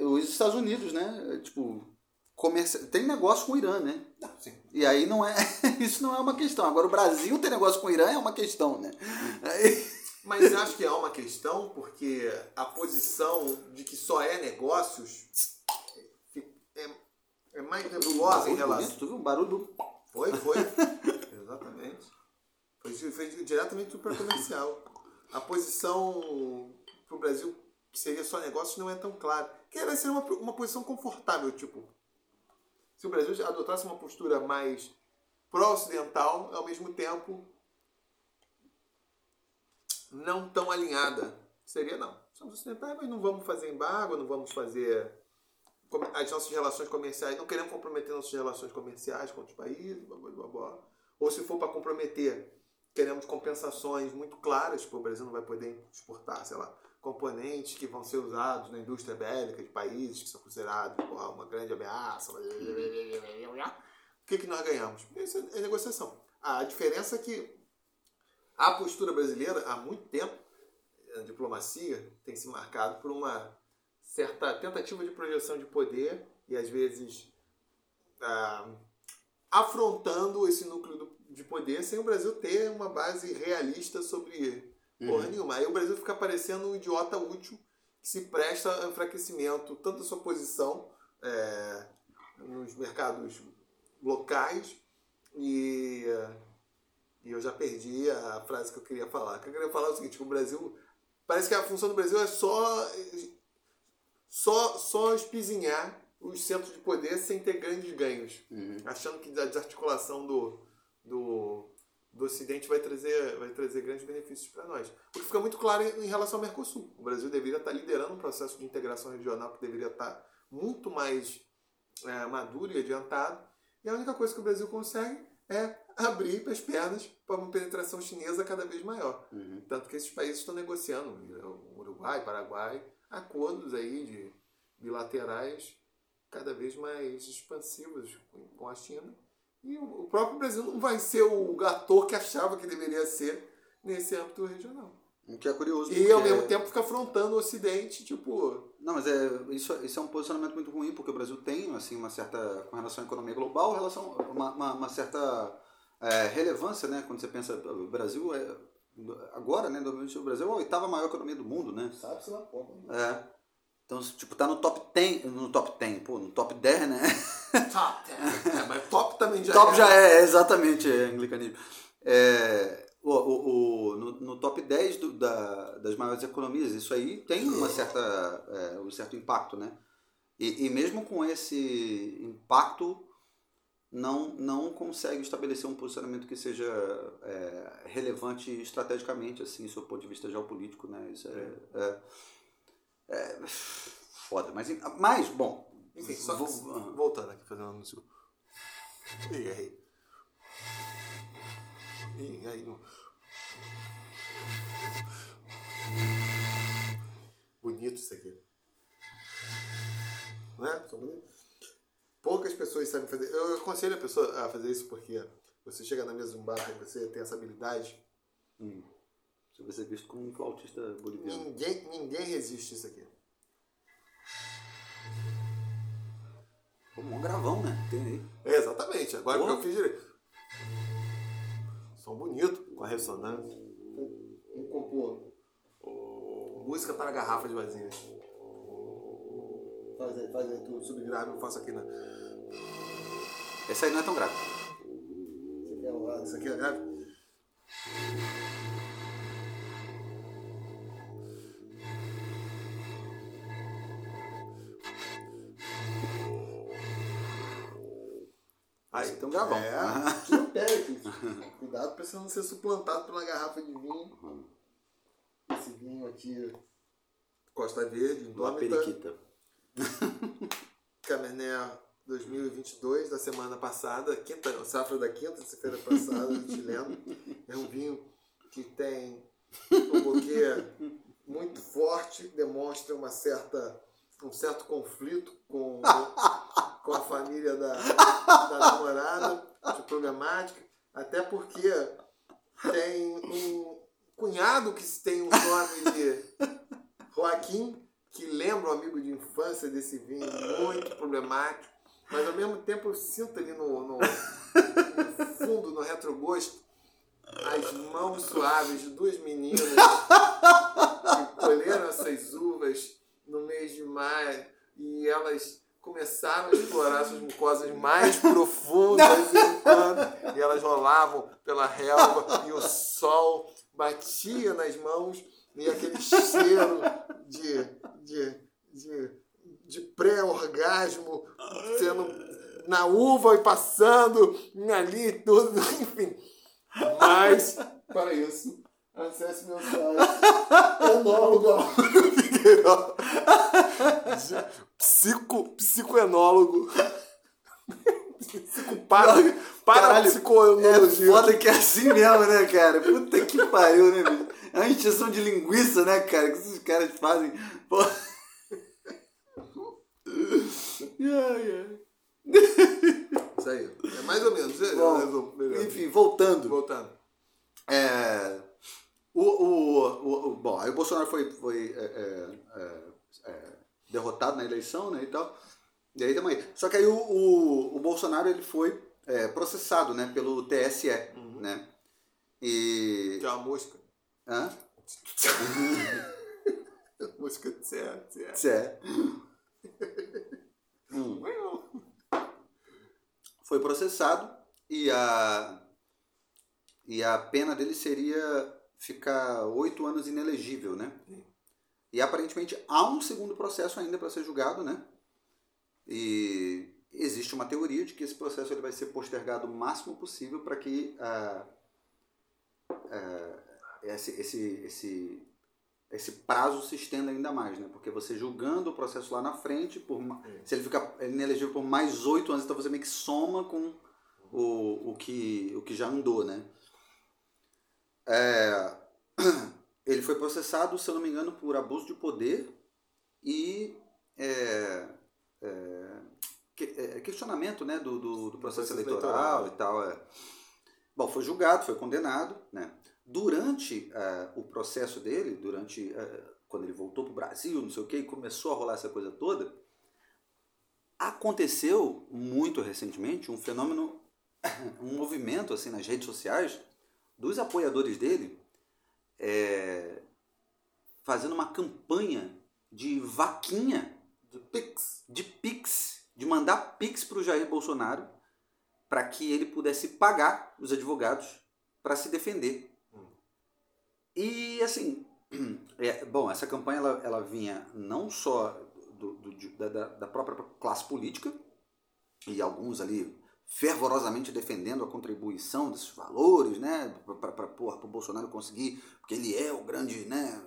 S1: Os Estados Unidos, né? Tipo, comerci... tem negócio com o Irã, né?
S2: Não, sim.
S1: E aí não é. Isso não é uma questão. Agora o Brasil ter negócio com o Irã é uma questão, né? Aí-
S2: Mas acho que é uma questão porque a posição de que só é negócios é, é mais nebulosa em
S1: Barulho
S2: relação.
S1: bonito, Tu viu um barulho.
S2: Foi, foi. Exatamente. Foi, foi diretamente super comercial. A posição pro Brasil, que seria só negócio, não é tão clara. Que era ser uma, uma posição confortável, tipo. Se o Brasil adotasse uma postura mais pró-ocidental, ao mesmo tempo não tão alinhada. Seria não. Somos ocidentais, mas não vamos fazer embargo, não vamos fazer as nossas relações comerciais, não queremos comprometer nossas relações comerciais com outros países, blá, blá, blá, ou se for para comprometer, queremos compensações muito claras, porque o Brasil não vai poder exportar, sei lá, componentes que vão ser usados na indústria bélica de países que são considerados porra, uma grande ameaça. O que, que nós ganhamos? Isso é negociação. A diferença é que a postura brasileira, há muito tempo, a diplomacia tem se marcado por uma certa tentativa de projeção de poder e às vezes ah, afrontando esse núcleo de poder sem o Brasil ter uma base realista sobre porra nenhuma. Aí o Brasil fica parecendo um idiota útil que se presta a enfraquecimento tanto da sua posição eh, nos mercados locais e, e eu já perdi a frase que eu queria falar. O que eu queria falar é o seguinte, que o Brasil parece que a função do Brasil é só só, só espizinhar os centros de poder sem ter grandes ganhos. Achando que a desarticulação do, do, do Ocidente vai trazer, vai trazer grandes benefícios para nós. O que fica muito claro em, relação ao Mercosul. O Brasil deveria estar liderando um processo de integração regional que deveria estar muito mais é, maduro e adiantado. E a única coisa que o Brasil consegue é abrir as pernas para uma penetração chinesa cada vez maior.
S1: Uhum.
S2: Tanto que esses países estão negociando, Uruguai, Paraguai, acordos aí de bilaterais cada vez mais expansivos com a China. E o próprio Brasil não vai ser o ator que achava que deveria ser nesse âmbito regional.
S1: O que é curioso.
S2: E ao mesmo tempo fica afrontando o Ocidente, tipo.
S1: Não, mas é, isso, isso é um posicionamento muito ruim, porque o Brasil tem assim, uma certa, com relação à economia global, relação, uma, uma, uma certa é, relevância, né? Quando você pensa, o Brasil é, agora, né, o Brasil é a oitava maior economia do mundo, né?
S2: Sabe-se lá.
S1: Né? É. Então, tipo, tá no top 10, no top 10, pô, no top 10, né?
S2: Top 10. É, mas top também já
S1: top
S2: é.
S1: já é, exatamente, é anglicanismo. É, o, o, o, no, no top 10 do, da, das maiores economias, isso aí tem uma certa, é, um certo impacto, né? E, e mesmo com esse impacto, não, não consegue estabelecer um posicionamento que seja é, relevante estrategicamente, assim, do ponto de vista geopolítico, né? Isso é, é, foda. Mas, mas bom...
S2: Enfim, só vou, voltando aqui, fazendo anúncio. E aí? E aí? Não... Bonito isso aqui. Não é? Poucas pessoas sabem fazer. Eu aconselho a pessoa a fazer isso porque você chega na mesa de um bar e você tem essa habilidade.
S1: Hum. Você vai ser visto como um flautista boliviano.
S2: Ninguém, ninguém resiste isso aqui.
S1: Pô, um gravão, né? Tem aí.
S2: É, exatamente. Agora que eu fiz direito. Som bonito, com a ressonância. Um compor. Música para garrafas vazias. Faz aí, faz aí, tu subgrave, eu faço aqui na.
S1: Essa aí não é tão grave.
S2: Isso aqui é o lado, isso aqui é grave?
S1: Então gravão.
S2: É, tira o pé aqui. Cuidado pra você não ser suplantado pela garrafa de vinho. Esse vinho aqui, Costa Verde,
S1: Uma periquita.
S2: Cabernet 2022 da semana passada, quinta, safra da quinta, sexta-feira passada, chileno. É um vinho que tem um buquê muito forte, demonstra uma certa, um certo conflito com, com a família da, da namorada, de problemática, até porque tem um cunhado que tem o nome de Joaquim, que lembra um amigo de infância desse vinho, muito problemático, mas ao mesmo tempo eu sinto ali no, no, no fundo, no retrogosto, as mãos suaves de duas meninas que colheram essas uvas no mês de maio e elas começaram a explorar suas mucosas mais profundas e elas rolavam pela relva e o sol batia nas mãos e aquele cheiro de, de, de, de pré-orgasmo sendo na uva e passando ali tudo, enfim. Mas, para isso, acesse meu site enólogo Psico, psicoenólogo. Psicopada. Para psicoenologia.
S1: É foda que é assim mesmo, né, cara? Puta que pariu, né, bicho? É uma injeção de linguiça, né, cara? Que esses caras fazem. Pô. Ai, ai.
S2: Isso aí. É mais ou menos. É,
S1: Bom, enfim, voltando.
S2: Voltando.
S1: É, o, o, o, bom, aí o Bolsonaro foi, foi é, é, é, derrotado na eleição, né, e tal. E aí também. Só que aí o, o, o Bolsonaro ele foi é, processado, né, pelo TSE, uhum. né? E...
S2: É uma mosca.
S1: Hã?
S2: mosca de Sé.
S1: Sé. hum. Foi processado e a, e a pena dele seria ficar oito anos inelegível, né? E aparentemente há um segundo processo ainda para ser julgado, né? E existe uma teoria de que esse processo ele vai ser postergado o máximo possível para que uh, uh, esse, esse, esse, esse prazo se estenda ainda mais, né? Porque você julgando o processo lá na frente, por, se ele ficar inelegível por mais oito anos, então você meio que soma com o, o, que, o que já andou, né? É, ele foi processado, se eu não me engano, por abuso de poder e é, é, é questionamento né, do, do, do processo eleitoral, eleitoral, e tal. É. Bom, foi julgado, foi condenado, né? Durante uh, o processo dele, durante quando ele voltou para o Brasil, não sei o que, e começou a rolar essa coisa toda, aconteceu muito recentemente um fenômeno, um movimento assim nas redes sociais dos apoiadores dele é, fazendo uma campanha de vaquinha
S2: de pix,
S1: de pix, de mandar pix para o Jair Bolsonaro para que ele pudesse pagar os advogados para se defender. E assim, é, bom, essa campanha ela, ela vinha não só do, do, da, da própria classe política, e alguns ali fervorosamente defendendo a contribuição desses valores, né, para o Bolsonaro conseguir, porque ele é o grande, né,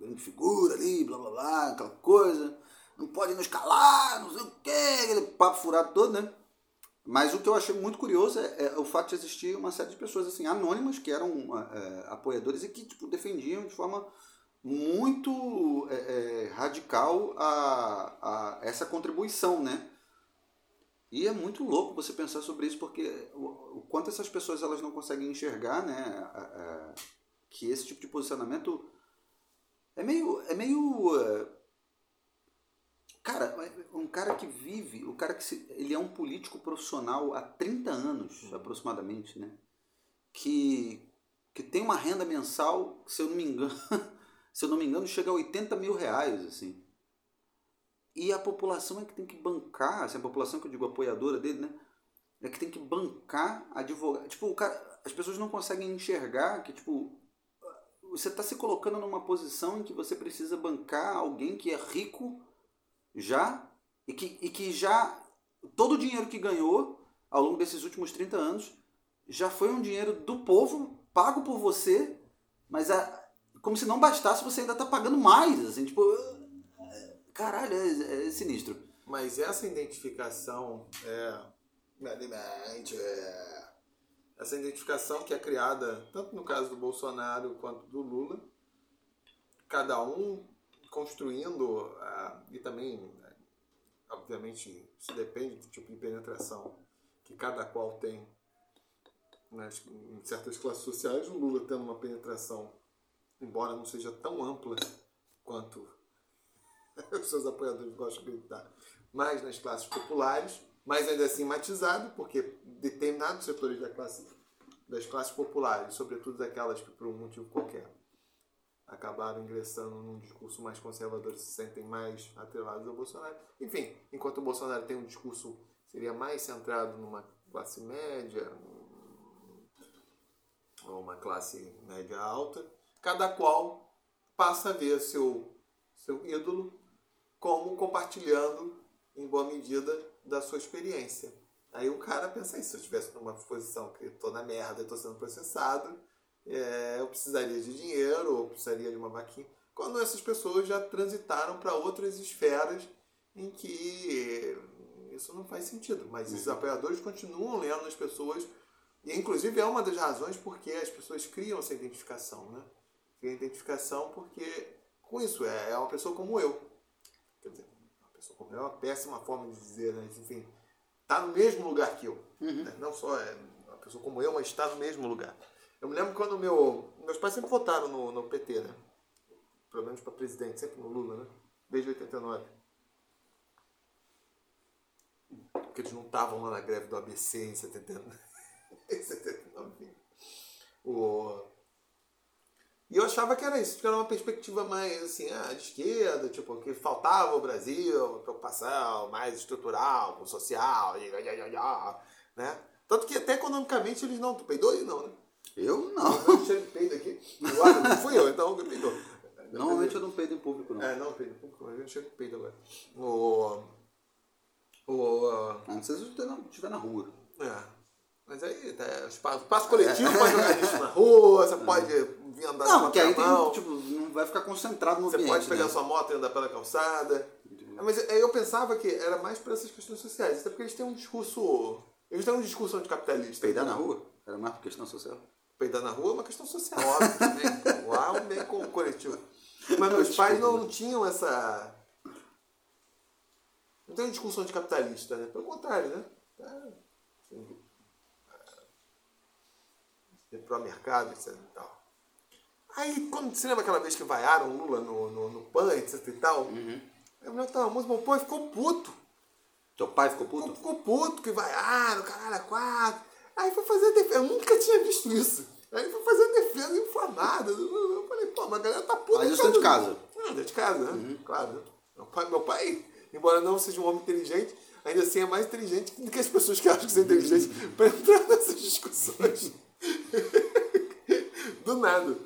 S1: grande figura ali, blá blá blá, aquela coisa, não pode nos calar, não sei o quê, aquele papo furado todo, né? Mas o que eu achei muito curioso é, é, o fato de existir uma série de pessoas assim anônimas que eram é, apoiadores e que tipo, defendiam de forma muito é, é, radical a, a essa contribuição, né? E é muito louco você pensar sobre isso, porque o, o quanto essas pessoas elas não conseguem enxergar, né? A, a, que esse tipo de posicionamento é meio. É meio é, cara, um cara que vive, o cara que se, ele é um político profissional há 30 anos, uhum. aproximadamente, né? Que, que tem uma renda mensal, se eu não me engano. se eu não me engano, chega a 80 mil reais, assim. E a população é que tem que bancar, assim, a população que eu digo apoiadora dele, né? É que tem que bancar advogado. Tipo, cara, as pessoas não conseguem enxergar que, tipo, você está se colocando numa posição em que você precisa bancar alguém que é rico já e que, e que já todo o dinheiro que ganhou ao longo desses últimos 30 anos já foi um dinheiro do povo pago por você, mas a, como se não bastasse, você ainda está pagando mais. Assim, tipo, caralho, é, é, sinistro.
S2: Mas essa identificação é. é. Essa identificação que é criada, tanto no caso do Bolsonaro quanto do Lula, cada um construindo, uh, e também, obviamente, isso depende do tipo de penetração que cada qual tem né, em certas classes sociais, o Lula tendo uma penetração embora não seja tão ampla quanto os seus apoiadores gostam de acreditar, mais nas classes populares, mas ainda assim matizado, porque determinados setores da classe, das classes populares, sobretudo daquelas que por um motivo qualquer acabaram ingressando num discurso mais conservador se sentem mais atrelados ao Bolsonaro. Enfim, enquanto o Bolsonaro tem um discurso seria mais centrado numa classe média, ou uma classe média alta, cada qual passa a ver seu, seu ídolo como compartilhando, em boa medida, da sua experiência. Aí o cara pensa isso, se eu estivesse numa posição que estou na merda, estou sendo processado, é, eu precisaria de dinheiro, ou precisaria de uma vaquinha. Quando essas pessoas já transitaram para outras esferas em que isso não faz sentido. Mas esses uhum. apoiadores continuam lendo as pessoas, e inclusive é uma das razões porque as pessoas criam essa identificação, né? Criam identificação porque, com isso, é, é uma pessoa como eu pessoa como eu é uma péssima forma de dizer, né? Enfim, está no mesmo lugar que eu. Uhum. Né? Não só é uma pessoa como eu, mas está no mesmo lugar. Eu me lembro quando meu, meus pais sempre votaram no, no PT, né? Pelo menos para presidente, sempre no Lula, né? Desde 89. Porque eles não estavam lá na greve do ABC em 79. em 79. O, e eu achava que era isso, que era uma perspectiva mais assim, ah, de esquerda, tipo, que faltava o Brasil, uma preocupação mais estrutural, com social, e, né? Tanto que até economicamente eles não. Tu peidou aí não, né?
S1: Eu não.
S2: Eu cheiro de peido aqui. Eu, não fui eu, então eu peidou.
S1: Normalmente eu não peido em público, não.
S2: É, não, peido em público, mas eu cheiro de peido agora. O.
S1: O. Ah, não sei se você estiver na rua.
S2: É. Mas aí, é, espaço, espaço coletivo, é. pode jogar lixo na rua, você pode vir andar
S1: Não, porque aí tem, tipo, não vai ficar concentrado no
S2: Você
S1: ambiente,
S2: pode pegar
S1: né?
S2: sua moto e andar pela calçada. Mas eu pensava que era mais para essas questões sociais, até porque eles têm um discurso Eles têm uma discussão de capitalista.
S1: Peidar na rua? Era mais por questão social?
S2: Peidar na rua é uma questão social, óbvio também. Lá é um com- coletivo. Mas meus pais não, não tinham essa. Não tem uma discussão de capitalista, né? Pelo contrário, né? Assim, é, pró-mercado, etc e tal. Aí, quando você lembra aquela vez que vaiaram o Lula no, no, no PAN, etc e tal? Aí a mulher tava música, meu pai ficou puto.
S1: Teu pai ficou
S2: Ficou,
S1: puto?
S2: ficou puto, que vaiaram, caralho, a quatro. Aí foi fazer a defesa. Eu nunca tinha visto isso. Aí foi fazer a defesa inflamada. Eu falei, pô, mas a galera tá puta.
S1: Mas isso dentro de
S2: causa
S1: casa?
S2: Ah, dentro de casa, né? Claro. Meu pai, meu pai, embora não seja um homem inteligente, ainda assim é mais inteligente do que as pessoas que acham que são inteligentes pra entrar nessas discussões. do nada.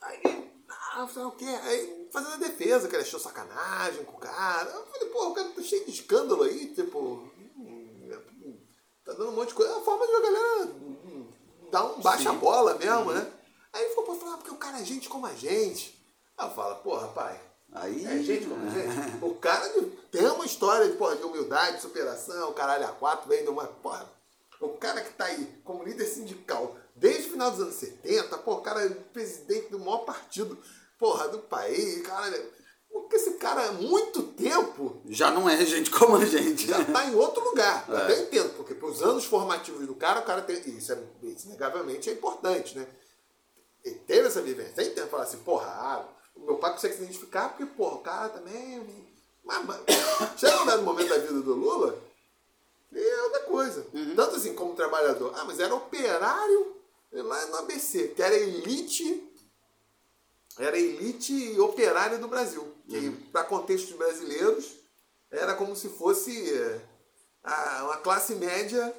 S2: Aí, ah, o quê? Aí, fazendo a defesa, que ele achou sacanagem com o cara. Eu falei, pô, o cara tá cheio de escândalo aí, tipo. hum, Tá dando um monte de coisa. É uma forma de a galera hum, dar um baixa-bola mesmo, né? Aí ele ficou pra falar, porque o cara é gente como a gente. Aí eu falo, porra, pai.
S1: Aí.
S2: É gente como a gente. O cara tem uma história de, porra, de humildade, de superação, caralho, a quatro vem de uma. Porra, o cara que tá aí como líder sindical desde o final dos anos 70, pô, o cara é presidente do maior partido, porra, do país, cara. Porque esse cara há muito tempo
S1: Já não é gente como a gente.
S2: já tá em outro lugar. Eu
S1: É.
S2: até entendo, porque pros anos formativos do cara, o cara tem. Isso, é, isso inegavelmente é importante, né? Ele teve essa vivência. Tem tempo falar assim, porra, ah, o meu pai consegue se identificar porque, porra, o cara também. Mas, mas chega um dado momento da vida do Lula, é outra coisa. Tanto assim como trabalhador. Ah, mas era operário lá no ABC, que era elite. Era elite operária do Brasil. Que, para contextos brasileiros, era como se fosse eh, a- uma classe média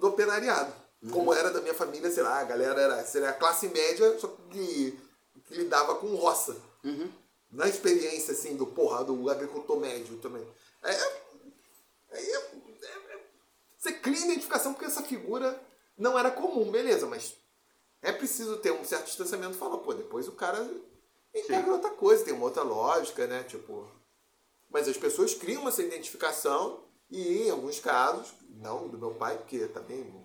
S2: do operariado. Como era da minha família, sei lá, a galera era, seria a classe média, só que, que lidava com roça. Na experiência, assim, do porra, do agricultor médio também. Aí, é- aí é- é- é- você cria identificação porque essa figura não era comum, beleza, mas é preciso ter um certo distanciamento e falar, pô, depois o cara integra outra coisa, tem uma outra lógica, né? Tipo. Mas as pessoas criam essa identificação e em alguns casos, não do meu pai, porque também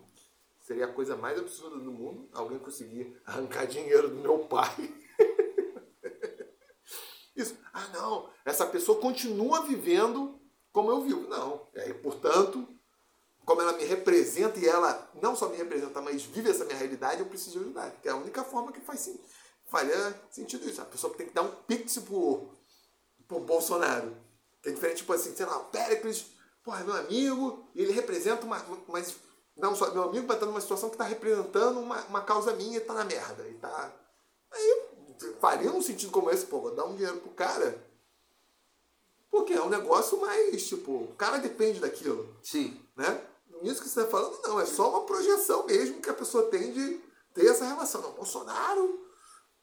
S2: seria a coisa mais absurda do mundo, alguém conseguir arrancar dinheiro do meu pai. Isso. Ah, não, essa pessoa continua vivendo como eu vivo. Não. E aí, portanto, como ela me representa e ela não só me representa, mas vive essa minha realidade, eu preciso ajudar. Que é a única forma que faz sim, faria sentido isso. A pessoa tem que dar um pix pro, pro Bolsonaro. Que é diferente, tipo assim, sei lá, o Péricles, porra, é meu amigo, e ele representa uma. Mas não só meu amigo, mas tá numa situação que tá representando uma, uma causa minha e tá na merda. E tá. Aí faria um sentido como esse, pô, vou dar um dinheiro pro cara. Porque é um negócio mais, tipo, o cara depende daquilo
S1: Sim.
S2: né? Nisso que você está falando, não, é só uma projeção mesmo que a pessoa tem de ter essa relação. Não, Bolsonaro,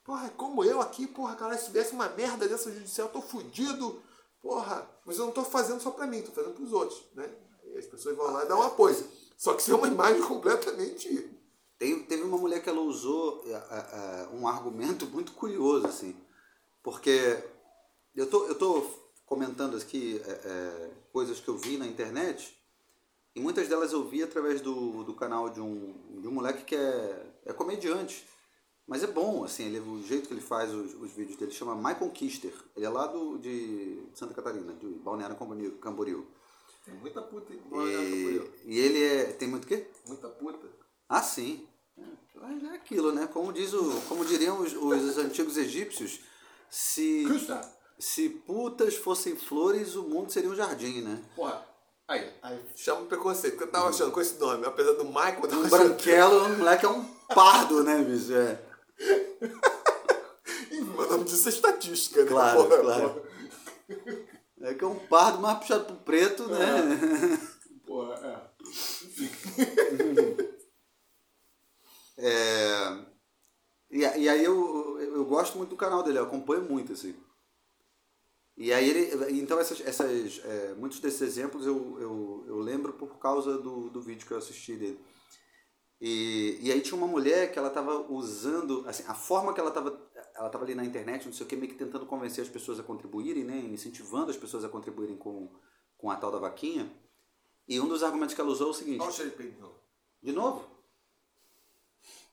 S2: porra, é como eu aqui, porra, cara, se tivesse uma merda dessa judicial, eu tô fudido, porra, mas eu não tô fazendo só pra mim, tô fazendo pros outros, né? E as pessoas vão lá e dão um apoio. Só que isso é uma imagem completamente.
S1: Tem, teve uma mulher que ela usou é, é, um argumento muito curioso, assim. Porque eu tô, eu tô comentando aqui é, coisas que eu vi na internet e muitas delas eu vi através do, do canal de um, de um moleque que é, é comediante. Mas é bom, assim, ele, o jeito que ele faz os, os vídeos dele chama Michael Kister. Ele é lá do, de Santa Catarina, de Balneário Camboriú. Camboriú.
S2: Tem muita puta em
S1: E, e ele é. Tem muito o quê?
S2: Muita puta.
S1: Ah, sim. Mas é aquilo, né? Como, diz o, como diriam os, os antigos egípcios, se,
S2: Custa.
S1: se putas fossem flores, o mundo seria um jardim, né?
S2: Porra. Aí, aí chama o preconceito, porque eu tava achando com esse nome, apesar do Michael, eu tava
S1: Um
S2: achando
S1: branquelo, o moleque é um pardo, né, bicho? É.
S2: O nome disso é estatística, né?
S1: Claro,
S2: Porra,
S1: claro.
S2: porra.
S1: É que é um pardo mais puxado pro preto, né?
S2: Porra, é.
S1: É, e, e aí eu, eu gosto muito do canal dele, eu acompanho muito, assim. E aí ele. Então essas, essas, é, muitos desses exemplos eu, eu, eu lembro por causa do, do vídeo que eu assisti dele. E, e aí tinha uma mulher que ela estava usando, assim, a forma que ela estava ela tava ali na internet, não sei o que, meio que tentando convencer as pessoas a contribuírem, né? Incentivando as pessoas a contribuírem com, com a tal da vaquinha. E um dos argumentos que ela usou é o seguinte.
S2: Olha o de novo.
S1: De novo?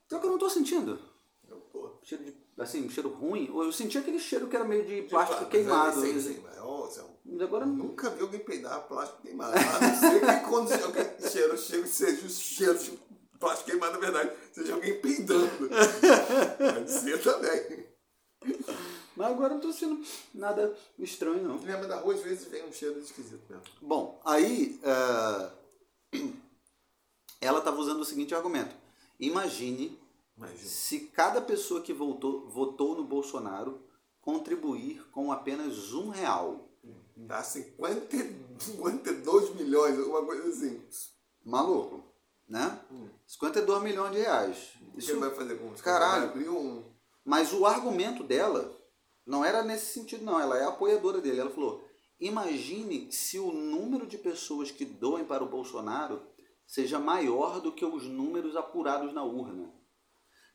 S1: Pior que eu não tô sentindo.
S2: Eu tô.
S1: Cheiro de. Assim, cheiro ruim. Eu senti aquele cheiro que era meio de
S2: Tipo,
S1: plástico
S2: mas
S1: queimado.
S2: é, Sim, sim, mas,
S1: agora
S2: nunca vi alguém peidar plástico queimado. A não ser que quando alguém cheiro, cheiro, seja o cheiro de plástico queimado, na verdade, seja alguém peidando. Pode ser também.
S1: Mas agora não tô sentindo nada estranho, não.
S2: Lembra da rua, às vezes vem um cheiro esquisito mesmo.
S1: Bom, aí eh, ela estava usando o seguinte argumento. Imagine
S2: Imagina.
S1: se cada pessoa que votou, votou no Bolsonaro contribuir com apenas um real.
S2: Dá 50, 52 milhões, alguma coisa assim.
S1: Maluco, né? 52 milhões de reais.
S2: O que
S1: Isso
S2: ele vai fazer com isso?
S1: Caralho.
S2: Um.
S1: Mas o argumento dela não era nesse sentido, não. Ela é apoiadora dele. Ela falou: imagine se o número de pessoas que doem para o Bolsonaro seja maior do que os números apurados na urna.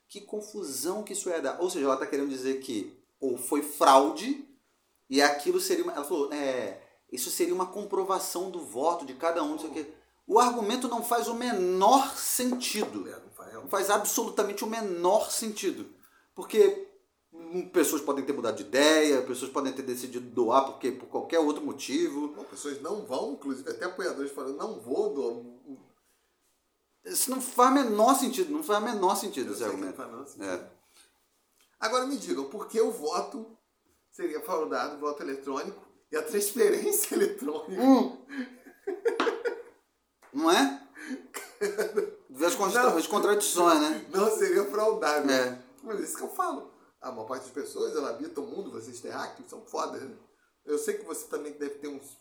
S1: Que confusão que isso ia dar. Ou seja, ela está querendo dizer que ou foi fraude e aquilo seria. Uma, ela falou: é, isso seria uma comprovação do voto de cada um. Não sei o quê. O argumento não faz o menor sentido.
S2: É, não faz,
S1: Não faz absolutamente o menor sentido. Porque hum, pessoas podem ter mudado de ideia, pessoas podem ter decidido doar porque, por qualquer outro motivo.
S2: Bom, pessoas não vão, inclusive até apoiadores falando, não vou do.
S1: Isso não faz o menor sentido, não faz o menor sentido
S2: Eu
S1: esse
S2: que não
S1: argumento.
S2: faz sentido.
S1: É.
S2: Agora me digam, por que o voto seria fraudado, o voto eletrônico, e a transferência eletrônica?
S1: Hum. Não é? As, contra- as contradições, né?
S2: Não seria fraudável.
S1: É.
S2: Mas é isso que eu falo. A maior parte das pessoas, ela habita o mundo, vocês terráqueos, são fodas, né? Eu sei que você também deve ter uns,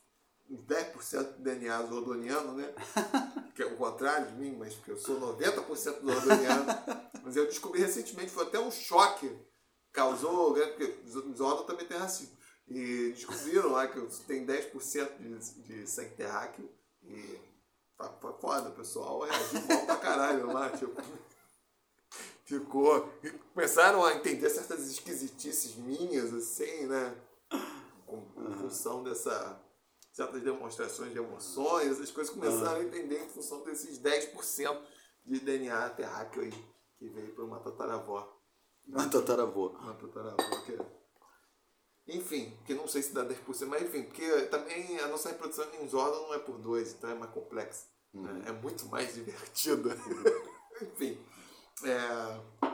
S2: uns 10% de DNA rodoniano, né? que é o contrário de mim, mas porque eu sou 90% do rodoniano. mas eu descobri recentemente, foi até um choque. Causou, né? Porque Zona também tem racismo. E descobriram lá que eu tenho 10% de, de sangue terráqueo. E foi foi foda, o pessoal reagiu mal pra caralho lá, tipo ficou. e Começaram a entender certas esquisitices minhas, assim, né? Com, em função dessa. Certas demonstrações de emoções, essas coisas começaram a entender em função desses 10% de DNA terráqueo aí, que veio por uma tataravó.
S1: Uma tataravô.
S2: Uma tataravó que é. Enfim, que não sei se dá 10%, mas enfim, porque também a nossa reprodução em Zorda não é por dois, então é mais complexa. né? É muito mais divertida. enfim. É...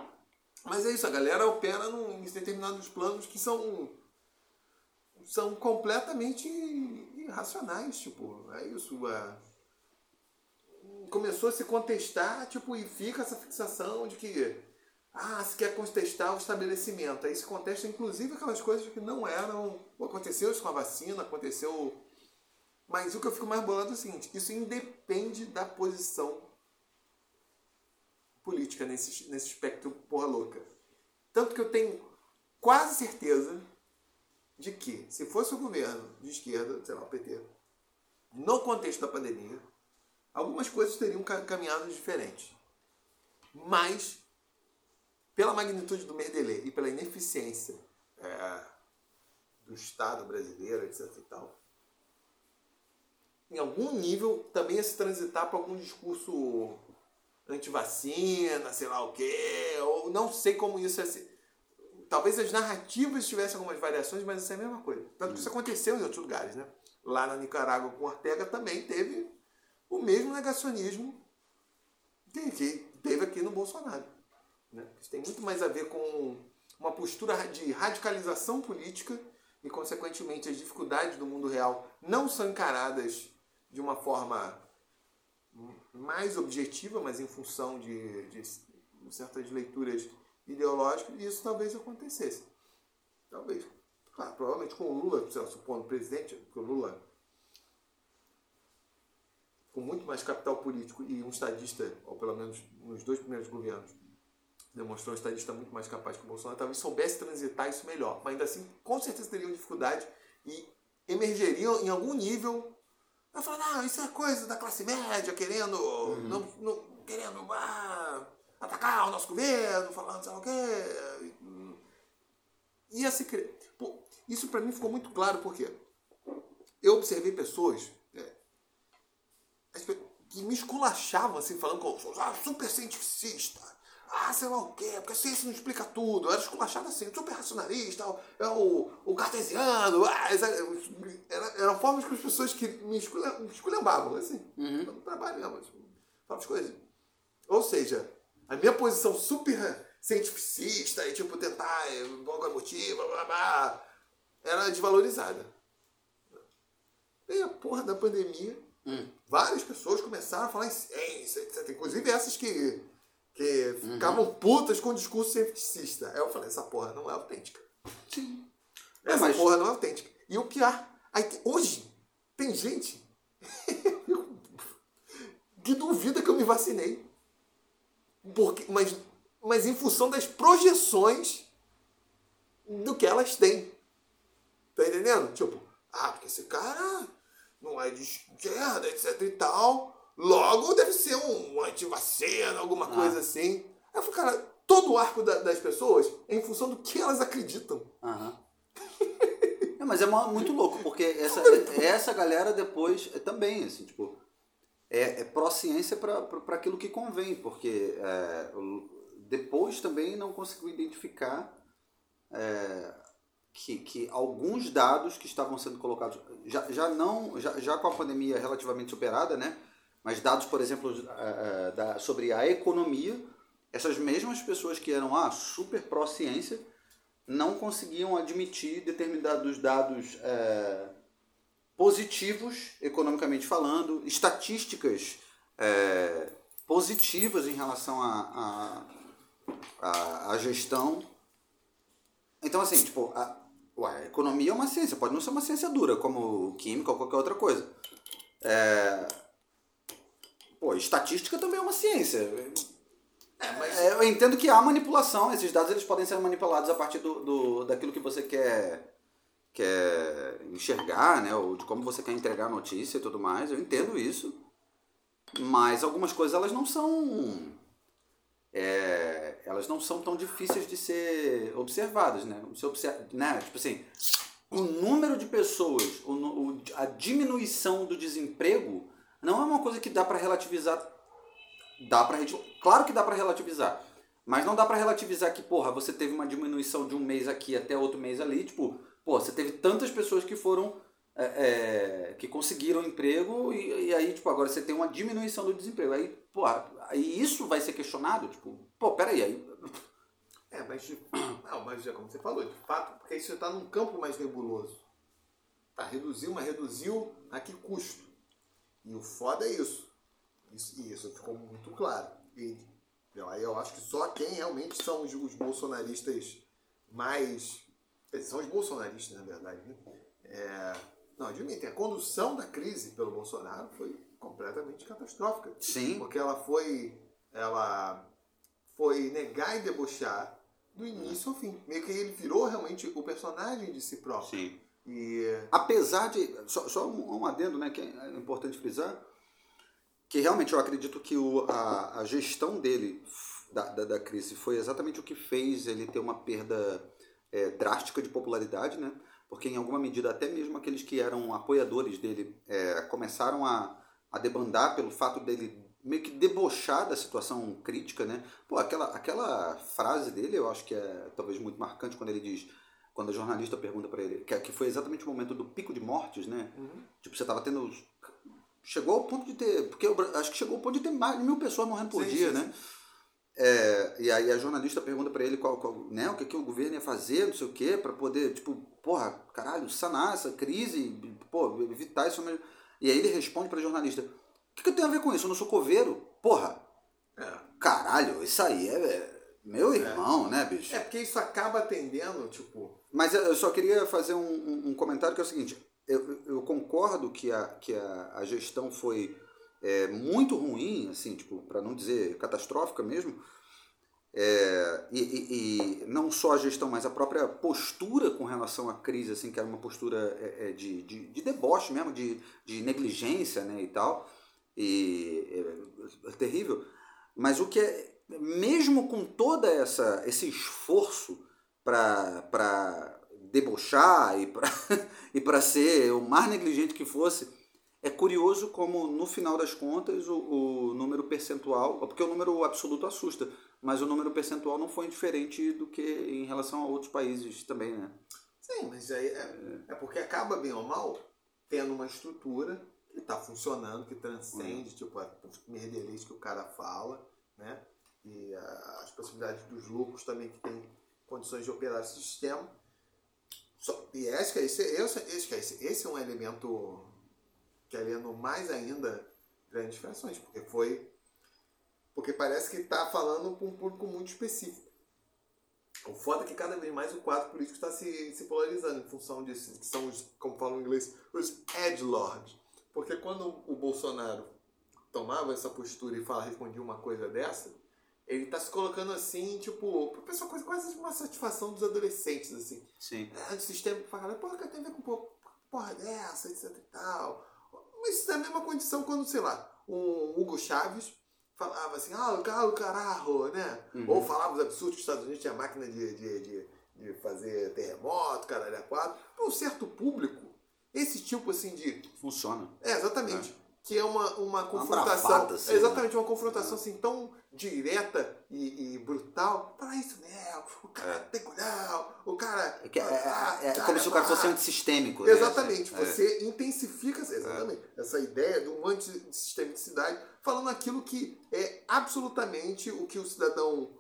S2: Mas é isso, a galera opera num, em determinados planos que são são completamente irracionais, tipo, é isso. É... Começou a se contestar, tipo, e fica essa fixação de que ah, se quer contestar o estabelecimento. Aí se contesta, inclusive, aquelas coisas que não eram. Aconteceu isso com a vacina, aconteceu. Mas o que eu fico mais bolado é o seguinte: isso independe da posição política nesse, nesse espectro porra louca. Tanto que eu tenho quase certeza de que, se fosse o governo de esquerda, sei lá, o PT, no contexto da pandemia, algumas coisas teriam ca- caminhado diferentes. Mas, pela magnitude do merdelê e pela ineficiência é, do Estado brasileiro, etc e tal, em algum nível também ia se transitar para algum discurso antivacina, sei lá o quê, ou não sei como isso ia ser. Talvez as narrativas tivessem algumas variações, mas isso é a mesma coisa. Tanto que isso aconteceu em outros lugares, né? Lá na Nicarágua com Ortega também teve o mesmo negacionismo que, que teve aqui no Bolsonaro. Né? Isso tem muito mais a ver com uma postura de radicalização política e, consequentemente, as dificuldades do mundo real não são encaradas de uma forma mais objetiva, mas em função de, de certas leituras ideológicas, e isso talvez acontecesse. Talvez. Claro, provavelmente com o Lula, supondo presidente, porque o Lula, com muito mais capital político e um estadista, ou pelo menos nos dois primeiros governos, demonstrou um estadista muito mais capaz que o Bolsonaro, talvez soubesse transitar isso melhor. Mas ainda assim, com certeza teriam dificuldade e emergeriam em algum nível Vai falar, não, isso é coisa da classe média querendo, não, não, querendo ah, atacar o nosso governo, falando sei lá o quê. Ia se isso para mim ficou muito claro porque eu observei pessoas é, que me esculachavam, assim, falando com ah, super cientificista. Ah, sei lá o quê, porque a ciência não explica tudo. Eu era esculachado assim, super racionalista, é o, o cartesiano. Ah, era, eram formas que as pessoas que me esculhambavam, assim. Uhum. Mesmo, tipo, as coisas. Ou seja, a minha posição super cientificista e, tipo, tentar, pouco emotiva, blá, blá, blá, era desvalorizada. E a porra da pandemia, hum. várias pessoas começaram a falar em ciência, etc. Inclusive essas que que uhum. ficavam putas com o discurso cientificista. Aí eu falei, essa porra não é autêntica. Sim. Essa mas... porra não é autêntica. E o pior, aí, hoje tem gente que duvida que eu me vacinei. Porque, mas, mas em função das projeções do que elas têm. Tá entendendo? Tipo, ah, porque esse cara não é de esquerda, etc e tal. Logo deve ser um antivacina, alguma ah. coisa assim. Aí eu falei, cara, todo o arco da, das pessoas é em função do que elas acreditam.
S1: Aham. é, mas é muito louco, porque essa, essa galera depois é também, assim, tipo, é, é pró-ciência para aquilo que convém, porque é, depois também não conseguiu identificar é, que, que alguns dados que estavam sendo colocados, já, já não, já, já com a pandemia relativamente superada, né? Mas dados, por exemplo, uh, da, sobre a economia, essas mesmas pessoas que eram ah, super pró-ciência não conseguiam admitir determinados dados uh, positivos, economicamente falando, estatísticas uh, positivas em relação à a, a, a, gestão. Então, assim, tipo, a, ué, a economia é uma ciência, pode não ser uma ciência dura, como química ou qualquer outra coisa. É, Pô, estatística também é uma ciência. É, mas... É, eu entendo que há manipulação, esses dados eles podem ser manipulados a partir do, do, daquilo que você quer, quer enxergar, né? Ou de como você quer entregar a notícia e tudo mais. Eu entendo isso. Mas algumas coisas elas não são. É, elas não são tão difíceis de ser observadas, né? Você observa, né? Tipo assim, o número de pessoas, o, o, a diminuição do desemprego não é uma coisa que dá para relativizar. Dá para claro que dá para relativizar, mas não dá para relativizar que, porra, você teve uma diminuição de um mês aqui até outro mês ali, tipo, pô, você teve tantas pessoas que foram é, é, que conseguiram emprego e, e, aí, tipo, agora você tem uma diminuição do desemprego. Aí, porra, aí isso vai ser questionado, tipo, pô, peraí, aí.
S2: É, mas, não, mas como você falou, de fato, porque isso está num campo mais nebuloso. Tá, reduziu, mas reduziu a que custo? E o foda é isso. Isso, isso ficou muito claro. E aí eu acho que só quem realmente são os, os bolsonaristas mais. São os bolsonaristas, na verdade, né? É, não, admitem, a condução da crise pelo Bolsonaro foi completamente catastrófica.
S1: Sim.
S2: Porque ela foi. Ela foi negar e debochar do início ao fim. Meio que ele virou realmente o personagem de si próprio.
S1: Sim. E apesar de. Só, só um adendo, né, que é importante frisar, que realmente eu acredito que o, a, a gestão dele da, da, da, crise foi exatamente o que fez ele ter uma perda é, drástica de popularidade, né? Porque em alguma medida até mesmo aqueles que eram apoiadores dele é, começaram a, a debandar pelo fato dele meio que debochar da situação crítica, né? Pô, aquela, aquela frase dele eu acho que é talvez muito marcante quando ele diz quando a jornalista pergunta para ele, que, que foi exatamente o momento do pico de mortes, né? Uhum. Tipo, você tava tendo. Chegou ao ponto de ter. Porque eu acho que chegou ao ponto de ter mais de mil pessoas morrendo por sim, dia, sim, né? Sim. É, e aí a jornalista pergunta para ele qual, qual, né, o que, que o governo ia fazer, não sei o quê, para poder, tipo, porra, caralho, sanar essa crise, pô, evitar isso. E aí ele responde para a jornalista: o que, que eu tenho a ver com isso? Eu não sou coveiro? Porra! É. Caralho, isso aí é, é meu irmão, é. né, bicho?
S2: É porque isso acaba atendendo, tipo.
S1: Mas eu só queria fazer um, um comentário que é o seguinte: eu, eu concordo que a, que a, a gestão foi é, muito ruim, assim, tipo, para não dizer catastrófica mesmo. É, e, e, e, não só a gestão, mas a própria postura com relação à crise, assim, que era uma postura é, é de, de, de, deboche mesmo, de, de negligência né, e tal. E é, é terrível. Mas o que é, mesmo com toda essa esse esforço para debochar e para e ser o mais negligente que fosse, É curioso como, no final das contas, o, o número percentual, porque o número absoluto assusta, mas o número percentual não foi diferente do que em relação a outros países também, né?
S2: Sim, mas aí é, é porque acaba, bem ou mal, tendo uma estrutura que está funcionando, que transcende, uhum. tipo, os merdelês que o cara fala, né? E a, as possibilidades dos lucros também que tem condições de operar esse sistema. Só, e acho que esse, esse, esse, esse, esse é um elemento querendo mais ainda grandes frações, porque foi. Porque parece que está falando para um público muito específico. O foda é que cada vez mais o quadro político está se, se polarizando em função disso, que são os, como falam em inglês, os edgelords. Porque quando o Bolsonaro tomava essa postura e fala, respondia uma coisa dessa, ele está se colocando assim, tipo, pra pessoa quase, quase uma satisfação dos adolescentes, assim.
S1: Sim.
S2: É, do sistema que fala, porra, que tem a ver com porra dessa, etc e tal. Mas isso é a mesma condição quando, sei lá, um Hugo Chaves falava assim, ah, o carro, caralho, né? Uhum. Ou falava os absurdos que os Estados Unidos tinha máquina de, de, de, de fazer terremoto, caralho, a quatro. Para um certo público, esse tipo assim de.
S1: Funciona.
S2: É, exatamente. É. Que é uma, uma confrontação. Uma brafada, assim, é exatamente, né? uma confrontação assim tão direta e, e brutal. Fala isso mesmo, o cara é. tem culhão, o cara.
S1: É, é, é, é como se o cara fosse antissistêmico.
S2: Né? Exatamente, né? você intensifica exatamente, essa ideia de um antissistemicidade, falando aquilo que é absolutamente o que o cidadão.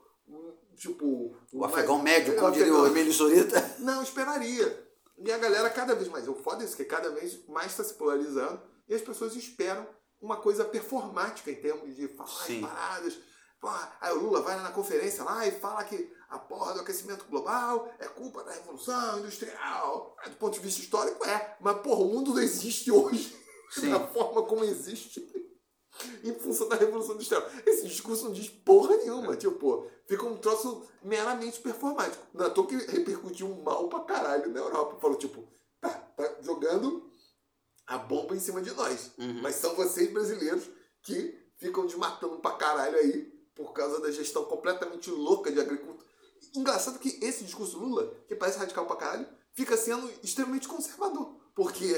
S2: Tipo.
S1: O afegão médio, como diria o Emílio Sorita.
S2: Não, esperaria. E a galera cada vez mais. O foda é isso, que cada vez mais está se polarizando e as pessoas esperam uma coisa performática em termos de falar Sim. paradas Porra, aí o Lula vai na conferência lá e fala que a porra do aquecimento global é culpa da revolução industrial. Do ponto de vista histórico é, mas porra, o mundo não existe hoje Sim. da forma como existe em função da revolução industrial. Esse discurso não diz porra nenhuma, é. tipo, fica um troço meramente performático. Não é toa que repercutiu mal pra caralho na Europa. Falou, tipo, tá, tá jogando a bomba em cima de nós. Uhum. Mas são vocês brasileiros que ficam desmatando pra caralho aí por causa da gestão completamente louca de agricultura. Engraçado que esse discurso Lula, que parece radical pra caralho, fica sendo extremamente conservador. Porque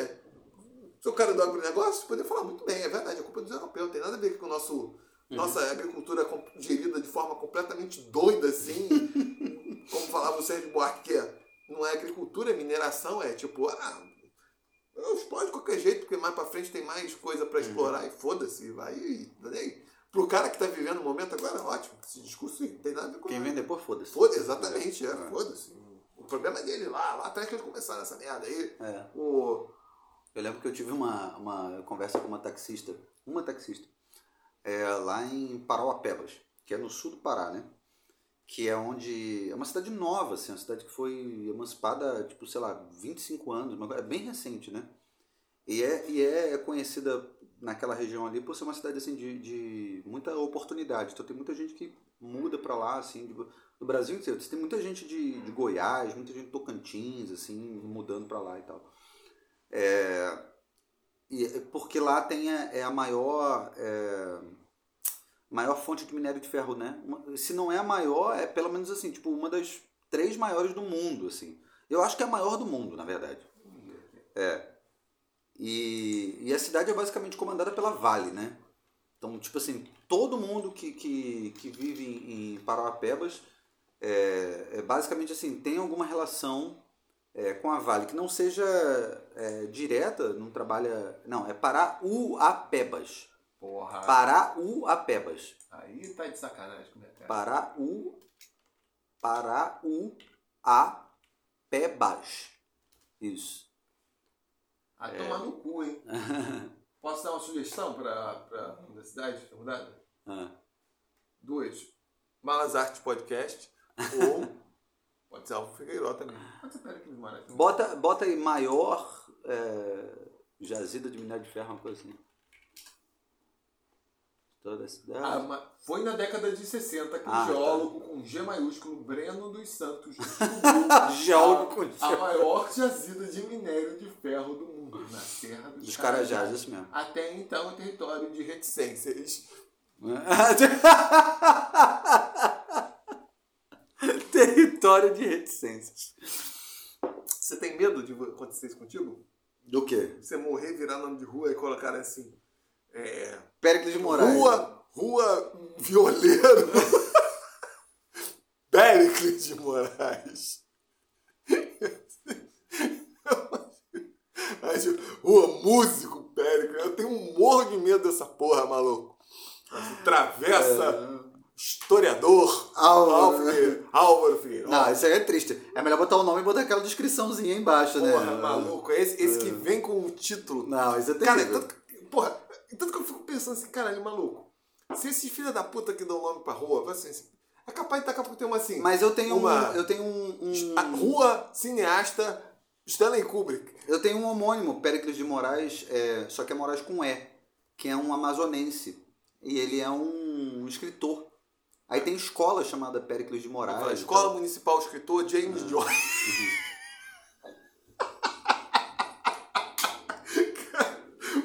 S2: se o cara do agronegócio, poderia falar muito bem, é verdade, a culpa é dos europeus, não tem nada a ver com o nosso, uhum. nossa agricultura gerida de forma completamente doida, assim. como falava o Sérgio Buarque, que é, não é agricultura, é mineração, é tipo, ah, explode de qualquer jeito, porque mais pra frente tem mais coisa para uhum. explorar uhum. e foda-se, vai e. Pro cara que tá vivendo o momento agora, ótimo. Esse discurso não tem nada a ver com
S1: Quem vem depois, foda-se.
S2: Foda, exatamente, é, é. foda-se. O problema é dele lá, lá atrás que eles começaram essa merda aí.
S1: É.
S2: O...
S1: Eu lembro que eu tive uma, uma conversa com uma taxista, uma taxista, é, lá em Parauapebas, que é no sul do Pará, né? Que é onde. É uma cidade nova, assim, uma cidade que foi emancipada, tipo, sei lá, 25 anos, é bem recente, né? E é, e é conhecida naquela região ali por ser uma cidade assim de, de muita oportunidade. Então tem muita gente que muda para lá assim, do, do Brasil inteiro. Tem muita gente de, de Goiás, muita gente de Tocantins assim, mudando para lá e tal. É, e é porque lá tem a, é a maior é, maior fonte de minério de ferro, né? Se não é a maior, é pelo menos assim, tipo uma das três maiores do mundo, assim. Eu acho que é a maior do mundo, na verdade. É. E, e a cidade é basicamente comandada pela Vale, né? Então, tipo assim, todo mundo que, que, que vive em, em Parauapebas é, é, basicamente assim, tem alguma relação é, com a Vale, que não seja é, direta, não trabalha. Não, é Parauapebas.
S2: Porra.
S1: Parauapebas.
S2: Aí tá de sacanagem como é que é?
S1: Parau. Parauapebas. Isso.
S2: A é. tomar no cu, hein? Posso dar uma sugestão para a universidade que mudada? Ah. Duas. Malas Artes Podcast ou pode ser Alfa Figueiró também.
S1: Bota, bota aí maior é, jazida de minério de ferro, uma coisa assim. Toda a cidade.
S2: Ah, foi na década de 60 que ah, o geólogo tá. com G maiúsculo, Breno dos Santos,
S1: geólogo
S2: G. a maior jazida de minério de ferro do mundo, na Serra dos,
S1: dos Carajás. isso mesmo.
S2: Até então, território de reticências.
S1: território de reticências.
S2: Você tem medo de acontecer isso contigo?
S1: Do quê?
S2: Você morrer, virar nome de rua e colocar assim. É,
S1: Péricles de Moraes.
S2: Rua, rua Violeiro. Péricles de Moraes. Rua Músico Péricles. Eu tenho um morro de medo dessa porra, maluco. Travessa. Historiador
S1: Álvaro.
S2: Figueiredo. Álvaro Figueiredo.
S1: Não, isso aí é triste. É melhor botar o nome e botar aquela descriçãozinha aí embaixo, né?
S2: Porra, maluco. Esse, esse que vem com o título.
S1: Não, isso é
S2: Cara,
S1: terrível.
S2: tanto, que- porra, tanto que eu fico pensando assim, caralho, maluco. Se esses filha da puta que dão nome pra rua, vai assim, é capaz de daqui a pouco ter uma assim.
S1: Mas eu tenho
S2: uma,
S1: um. Eu tenho um. um-
S2: rua cineasta Stanley Kubrick.
S1: eu tenho um homônimo, Péricles de Moraes, é, só que é Moraes com E, que é um amazonense. E ele é um, escritor. Aí tem escola chamada Péricles de Moraes.
S2: A Escola Municipal Escritor James Joyce.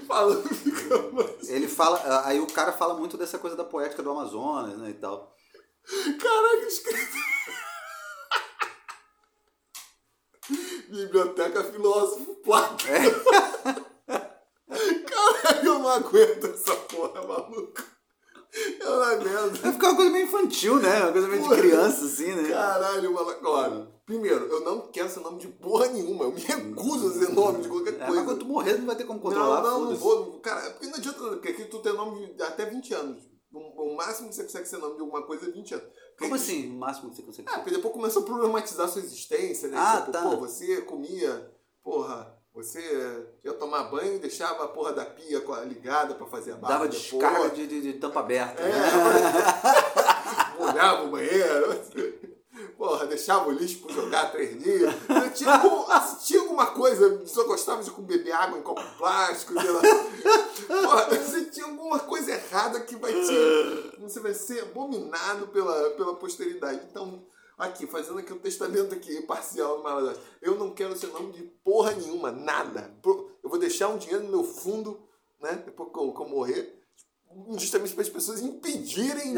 S2: Falando ficamos.
S1: Ele fala. Aí o cara fala muito dessa coisa da poética do Amazonas, né? E tal.
S2: Caralho, escrito. Biblioteca Filósofo Plato. Caralho, eu não aguento essa porra, maluco. Eu não aguento.
S1: Vai ficar uma coisa meio infantil, né? Uma coisa meio de
S2: Porra.
S1: criança, assim, né?
S2: Caralho, maluco. Olha, primeiro, eu não quero ser nome de porra nenhuma. Eu me recuso a ser nome de qualquer
S1: É,
S2: coisa.
S1: mas quando tu morrer, não vai ter como
S2: Não,
S1: controlar.
S2: não, não
S1: foda-se.
S2: vou. não- Cara, é porque não adianta, porque aqui tu tem nome de até 20 anos. O, máximo que você consegue ser nome de alguma coisa é 20 anos. Porque
S1: Como assim? O máximo que você consegue
S2: Ah, porque depois começou a problematizar a sua existência, né?
S1: Ah,
S2: tipo,
S1: tá.
S2: pô, você comia, porra, você ia tomar banho e deixava a porra da pia ligada pra fazer a barba.
S1: Dava
S2: depois.
S1: descarga de, de- de tampa aberta.
S2: É,
S1: né?
S2: molhava o banheiro. Porra, deixava o lixo pra jogar três dias. Tinha, algum- se tinha alguma coisa, só gostava de beber água em copo plástico, sei lá. Porra, se tinha alguma coisa errada que vai te. Você vai ser abominado pela, pela posteridade. Então, aqui, fazendo aqui um testamento aqui, parcial do. Eu não quero ser nome de porra nenhuma, nada. Eu vou deixar um dinheiro no meu fundo, né? Depois que eu, que eu morrer, justamente para as pessoas impedirem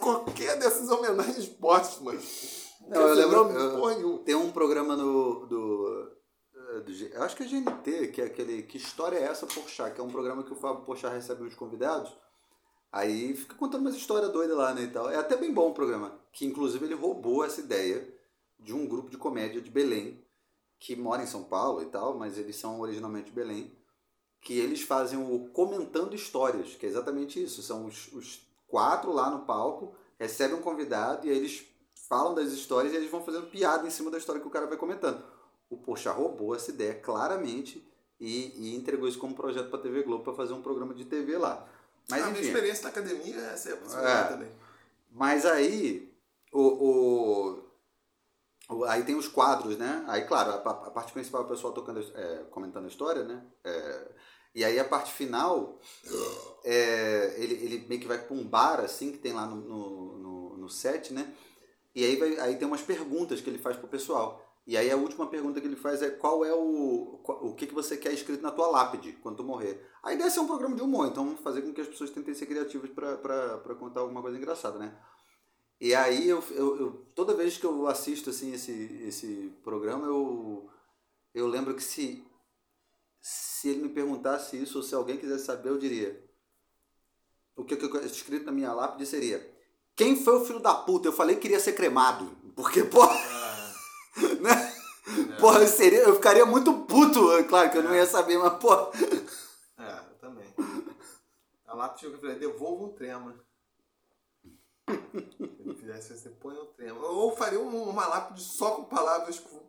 S2: qualquer dessas homenagens póstumas.
S1: Não, eu lembro- eu-
S2: porra nenhuma.
S1: Tem um programa no. Do, eh, do acho que é GNT, que é aquele. Que história é essa, Porchat? Que é um programa que o Fábio Porchat recebe os convidados. Aí fica contando umas histórias doidas lá, né? E tal. É até bem bom o programa. Que inclusive ele roubou essa ideia de um grupo de comédia de Belém, que mora em São Paulo e tal, mas eles são originalmente de Belém. Que eles fazem o Comentando Histórias, que é exatamente isso. São os, os quatro lá no palco, recebem um convidado e aí eles falam das histórias e eles vão fazendo piada em cima da história que o cara vai comentando. O Poxa roubou essa ideia claramente e, e entregou isso como projeto para TV Globo para fazer um programa de TV lá. Mas
S2: a minha
S1: enfim.
S2: experiência na academia é essa é a também.
S1: Mas aí, o, o- o- aí tem os quadros, né? Aí, claro, a, a parte principal é o pessoal tocando, é, comentando a história, né? É, e aí a parte final, é, ele, ele meio que vai para um bar, assim, que tem lá no, no, no, no set, né? E aí, vai, aí tem umas perguntas que ele faz pro pessoal. E aí a última pergunta que ele faz é qual é o. o que, que você quer escrito na tua lápide quando tu morrer. A ideia é ser um programa de humor, então vamos fazer com que as pessoas tentem ser criativas para contar alguma coisa engraçada, né? E aí eu, eu, eu- toda vez que eu assisto assim esse, esse programa, eu, eu lembro que se, se ele me perguntasse isso, ou se alguém quisesse saber, eu diria. O que, que eu escrito na minha lápide seria. Quem foi o filho da puta? Eu falei que queria ser cremado. Porque, porra, né? Porra, eu, seria, eu ficaria muito puto. É Claro que eu não ia saber, mas, porra.
S2: É, eu também. A lápis que eu falei, devolva um trema. Se ele fizesse, você põe um trema. Ou faria um- uma lápide só com palavras com,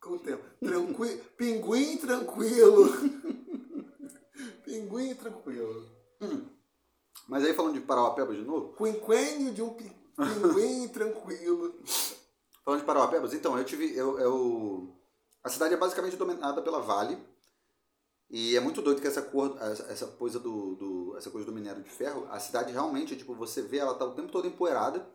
S2: com trema. Tranqui... Pinguim tranquilo. Pinguim tranquilo.
S1: Mas aí falando de Parauapebas de novo,
S2: Quinquênio de um pi- pinguim tranquilo.
S1: Falando de Parauapebas, então, eu tive. Eu, eu, a cidade é basicamente dominada pela Vale. E é muito doido que essa cor, essa, essa coisa do, do- essa coisa do minério de ferro, a cidade realmente, tipo, você vê, ela tá o tempo todo empoeirada.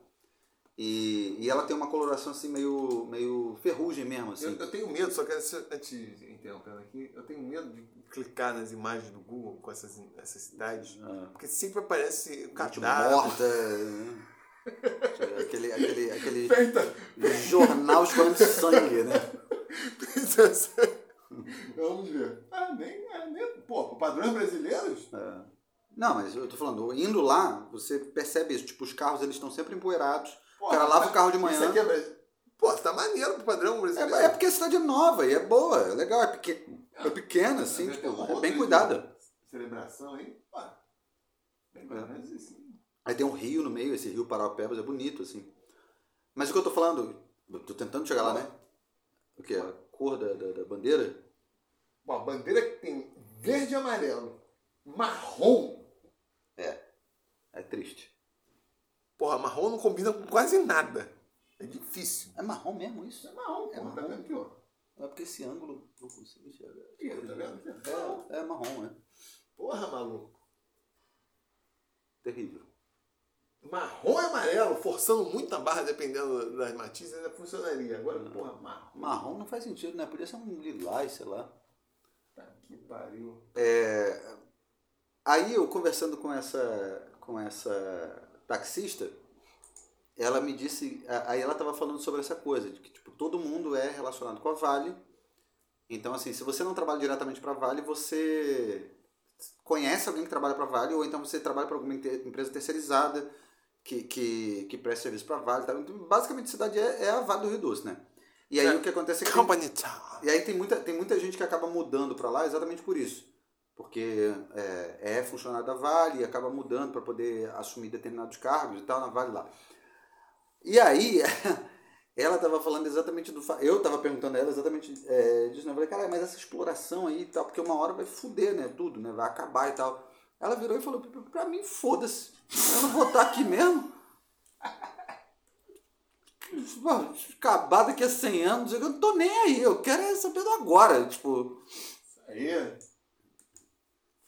S1: E, e ela tem uma coloração assim meio, meio ferrugem mesmo, assim.
S2: Eu, eu tenho medo, só que antes de interrompendo aqui, eu tenho medo de clicar nas imagens do Google com essas, essas cidades.
S1: Ah.
S2: Porque sempre aparece cadáver.
S1: morta. né? aquele, aquele, aquele
S2: Feita.
S1: jornal escorrendo sangue, né?
S2: Vamos ver. Ah, nem, ah, nem. Pô, padrões brasileiros?
S1: É. Não, mas eu tô falando, indo lá, você percebe isso. Tipo, os carros eles estão sempre empoeirados.
S2: Pô,
S1: o cara lava o carro de
S2: Isso
S1: manhã.
S2: aqui é. Pô, tá maneiro pro padrão brasileiro.
S1: É, é porque a cidade é nova e é boa, é legal, é, peque, é pequena, assim,
S2: Mas
S1: tipo,
S2: um
S1: é bem
S2: outro
S1: cuidada.
S2: Celebração aí. Pô, bem
S1: É.
S2: menos assim.
S1: Aí tem um rio no meio, esse rio Paraupebas é bonito, assim. Mas o que eu tô falando, eu tô tentando chegar lá, né? O que? A cor da, da, da bandeira?
S2: Bom, a bandeira que tem verde e amarelo, marrom.
S1: É triste.
S2: Porra, marrom não combina com quase nada. É difícil.
S1: É marrom mesmo isso?
S2: É marrom,
S1: É
S2: porra. Tá
S1: marrom.
S2: vendo aqui, ó?
S1: É porque esse ângulo não consigo enxergar.
S2: Ih, tá vendo? Marrom.
S1: É, é marrom, é.
S2: Porra, maluco.
S1: Terrível.
S2: Marrom e amarelo, forçando muito a barra, dependendo das matizes, ainda funcionaria. Agora, porra, marrom.
S1: Marrom não faz sentido, né? Podia ser um lilás, sei lá.
S2: Tá que pariu.
S1: É, Aí eu conversando com essa, com essa taxista, ela me disse, aí ela estava falando sobre essa coisa, de que tipo, todo mundo é relacionado com a Vale. Então, assim, se você não trabalha diretamente para a Vale, você conhece alguém que trabalha para a Vale, ou então você trabalha para alguma empresa terceirizada que, que, que presta serviço para a Vale. Tá? Então, basicamente, a cidade é, é a Vale do Rio Doce, né? E aí
S2: É.
S1: o que acontece é que...
S2: Company Town.
S1: E aí tem muita, tem muita gente que acaba mudando para lá exatamente por isso. Porque é, é funcionário da Vale e acaba mudando para poder assumir determinados cargos e tal na Vale lá. E aí, ela estava falando exatamente do. Eu estava perguntando a ela exatamente é, disso. né? Eu falei, cara, mas essa exploração aí e tal, porque uma hora vai foder, né? Tudo, né? Vai acabar e tal. Ela virou e falou: pra mim, foda-se. Eu não vou estar aqui mesmo. Acabar daqui a 100 anos, eu não tô nem aí. Eu quero é saber do agora. Tipo,
S2: Isso aí.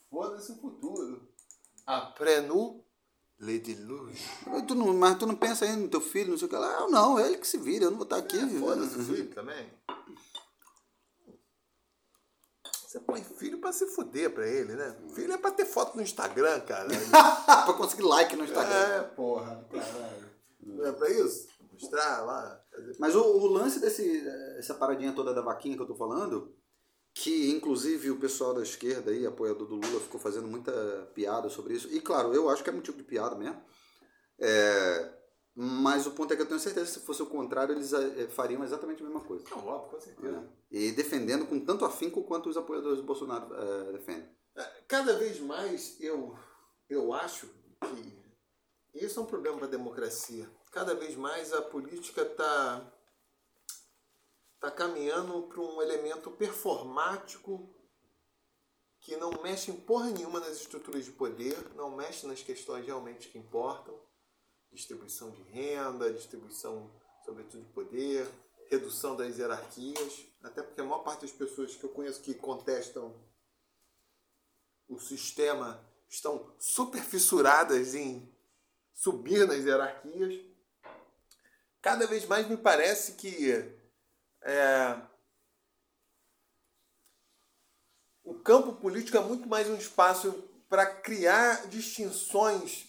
S2: Foda-se o futuro. Après nous, les déluges.
S1: tu não, mas tu não pensa aí no teu filho, não sei o que lá. Eu não, é ele que se vira, eu não vou estar aqui.
S2: É, Foda-se filho também. Você põe filho pra se fuder pra ele, né? Filho é pra ter foto no Instagram, cara.
S1: pra conseguir like no Instagram.
S2: é, porra, caralho. Não é pra isso? Mostrar lá.
S1: Mas o, o lance desse, essa paradinha toda da vaquinha que eu tô falando, que inclusive o pessoal da esquerda aí, apoiador do Lula, ficou fazendo muita piada sobre isso. E claro, eu acho que é motivo de piada mesmo. É, mas o ponto é que eu tenho certeza que se fosse o contrário, eles eh, fariam exatamente a mesma coisa.
S2: Não, óbvio, com certeza.
S1: né? E defendendo com tanto afinco quanto os apoiadores do Bolsonaro eh, defendem.
S2: Cada vez mais eu, eu acho que isso é um problema para a democracia. Cada vez mais a política está tá caminhando para um elemento performático que não mexe em porra nenhuma nas estruturas de poder, não mexe nas questões realmente que importam, distribuição de renda, distribuição, sobretudo, de poder, redução das hierarquias, até porque a maior parte das pessoas que eu conheço que contestam o sistema estão super fissuradas em subir nas hierarquias. Cada vez mais me parece que é, o campo político é muito mais um espaço para criar distinções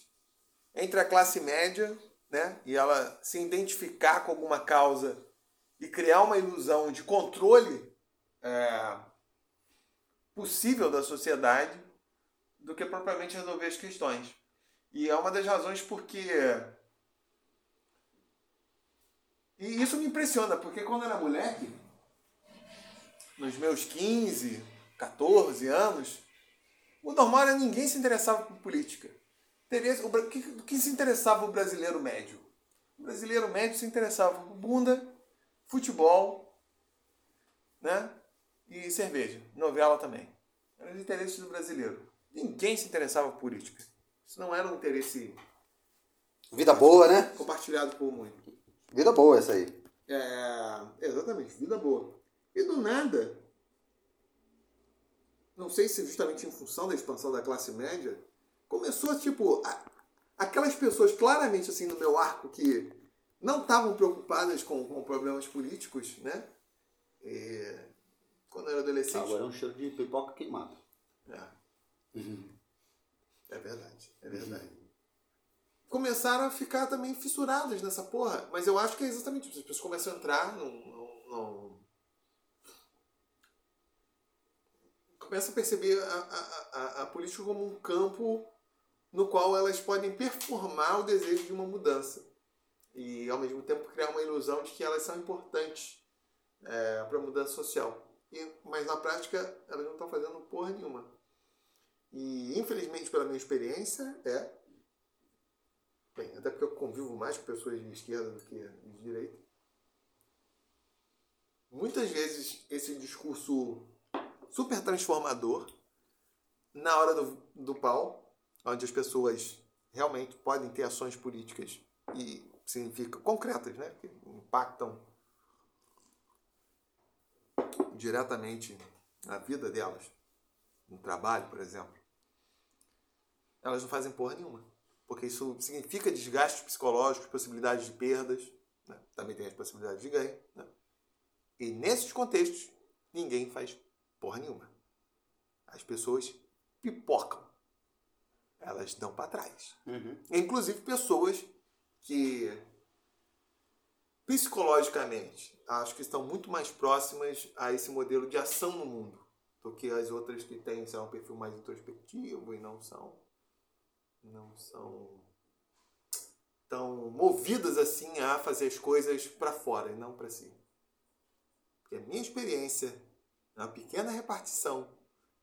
S2: entre a classe média né, e ela se identificar com alguma causa e criar uma ilusão de controle é, possível da sociedade do que propriamente resolver as questões. E é uma das razões porque. E isso me impressiona, porque quando eu era moleque, nos meus 15, 14 anos, o normal era ninguém se interessava por política. O que- se interessava o brasileiro médio? O brasileiro médio se interessava por bunda, futebol, né? E cerveja, novela também. Eram os interesses do brasileiro. Ninguém se interessava por política. Isso não era um interesse
S1: Vida boa, né?
S2: compartilhado por muitos.
S1: Vida boa essa aí.
S2: É, exatamente, vida boa. E do nada, não sei se justamente em função da expansão da classe média, começou tipo a- aquelas pessoas claramente assim no meu arco que não estavam preocupadas com, com problemas políticos, né? E, quando eu era adolescente.
S1: Agora é um cheiro de pipoca queimada.
S2: É. É verdade, é verdade. Começaram a ficar também fissuradas nessa porra. Mas eu acho que é exatamente isso. As pessoas começam a entrar num, num, começa a perceber a, a, a, a política como um campo no qual elas podem performar o desejo de uma mudança e ao mesmo tempo criar uma ilusão de que elas são importantes é, para a mudança social. E, mas na prática elas não estão fazendo porra nenhuma. E infelizmente pela minha experiência é bem, até porque eu convivo mais com pessoas de esquerda do que de direita. Muitas vezes esse discurso super transformador na hora do, do pau, onde as pessoas realmente podem ter ações políticas e significa concretas, né? Que impactam diretamente na vida delas, no trabalho, por exemplo. Elas não fazem porra nenhuma, porque isso significa desgastes psicológicos, possibilidades de perdas, né? também tem as possibilidades de ganho. Né? E nesses contextos, ninguém faz porra nenhuma. As pessoas pipocam. Elas dão para trás.
S1: Uhum.
S2: Inclusive pessoas que psicologicamente acho que estão muito mais próximas a esse modelo de ação no mundo do que as outras que têm sei lá, um perfil mais introspectivo e não são não são tão movidas assim a fazer as coisas para fora e não para si. Porque a minha experiência na pequena repartição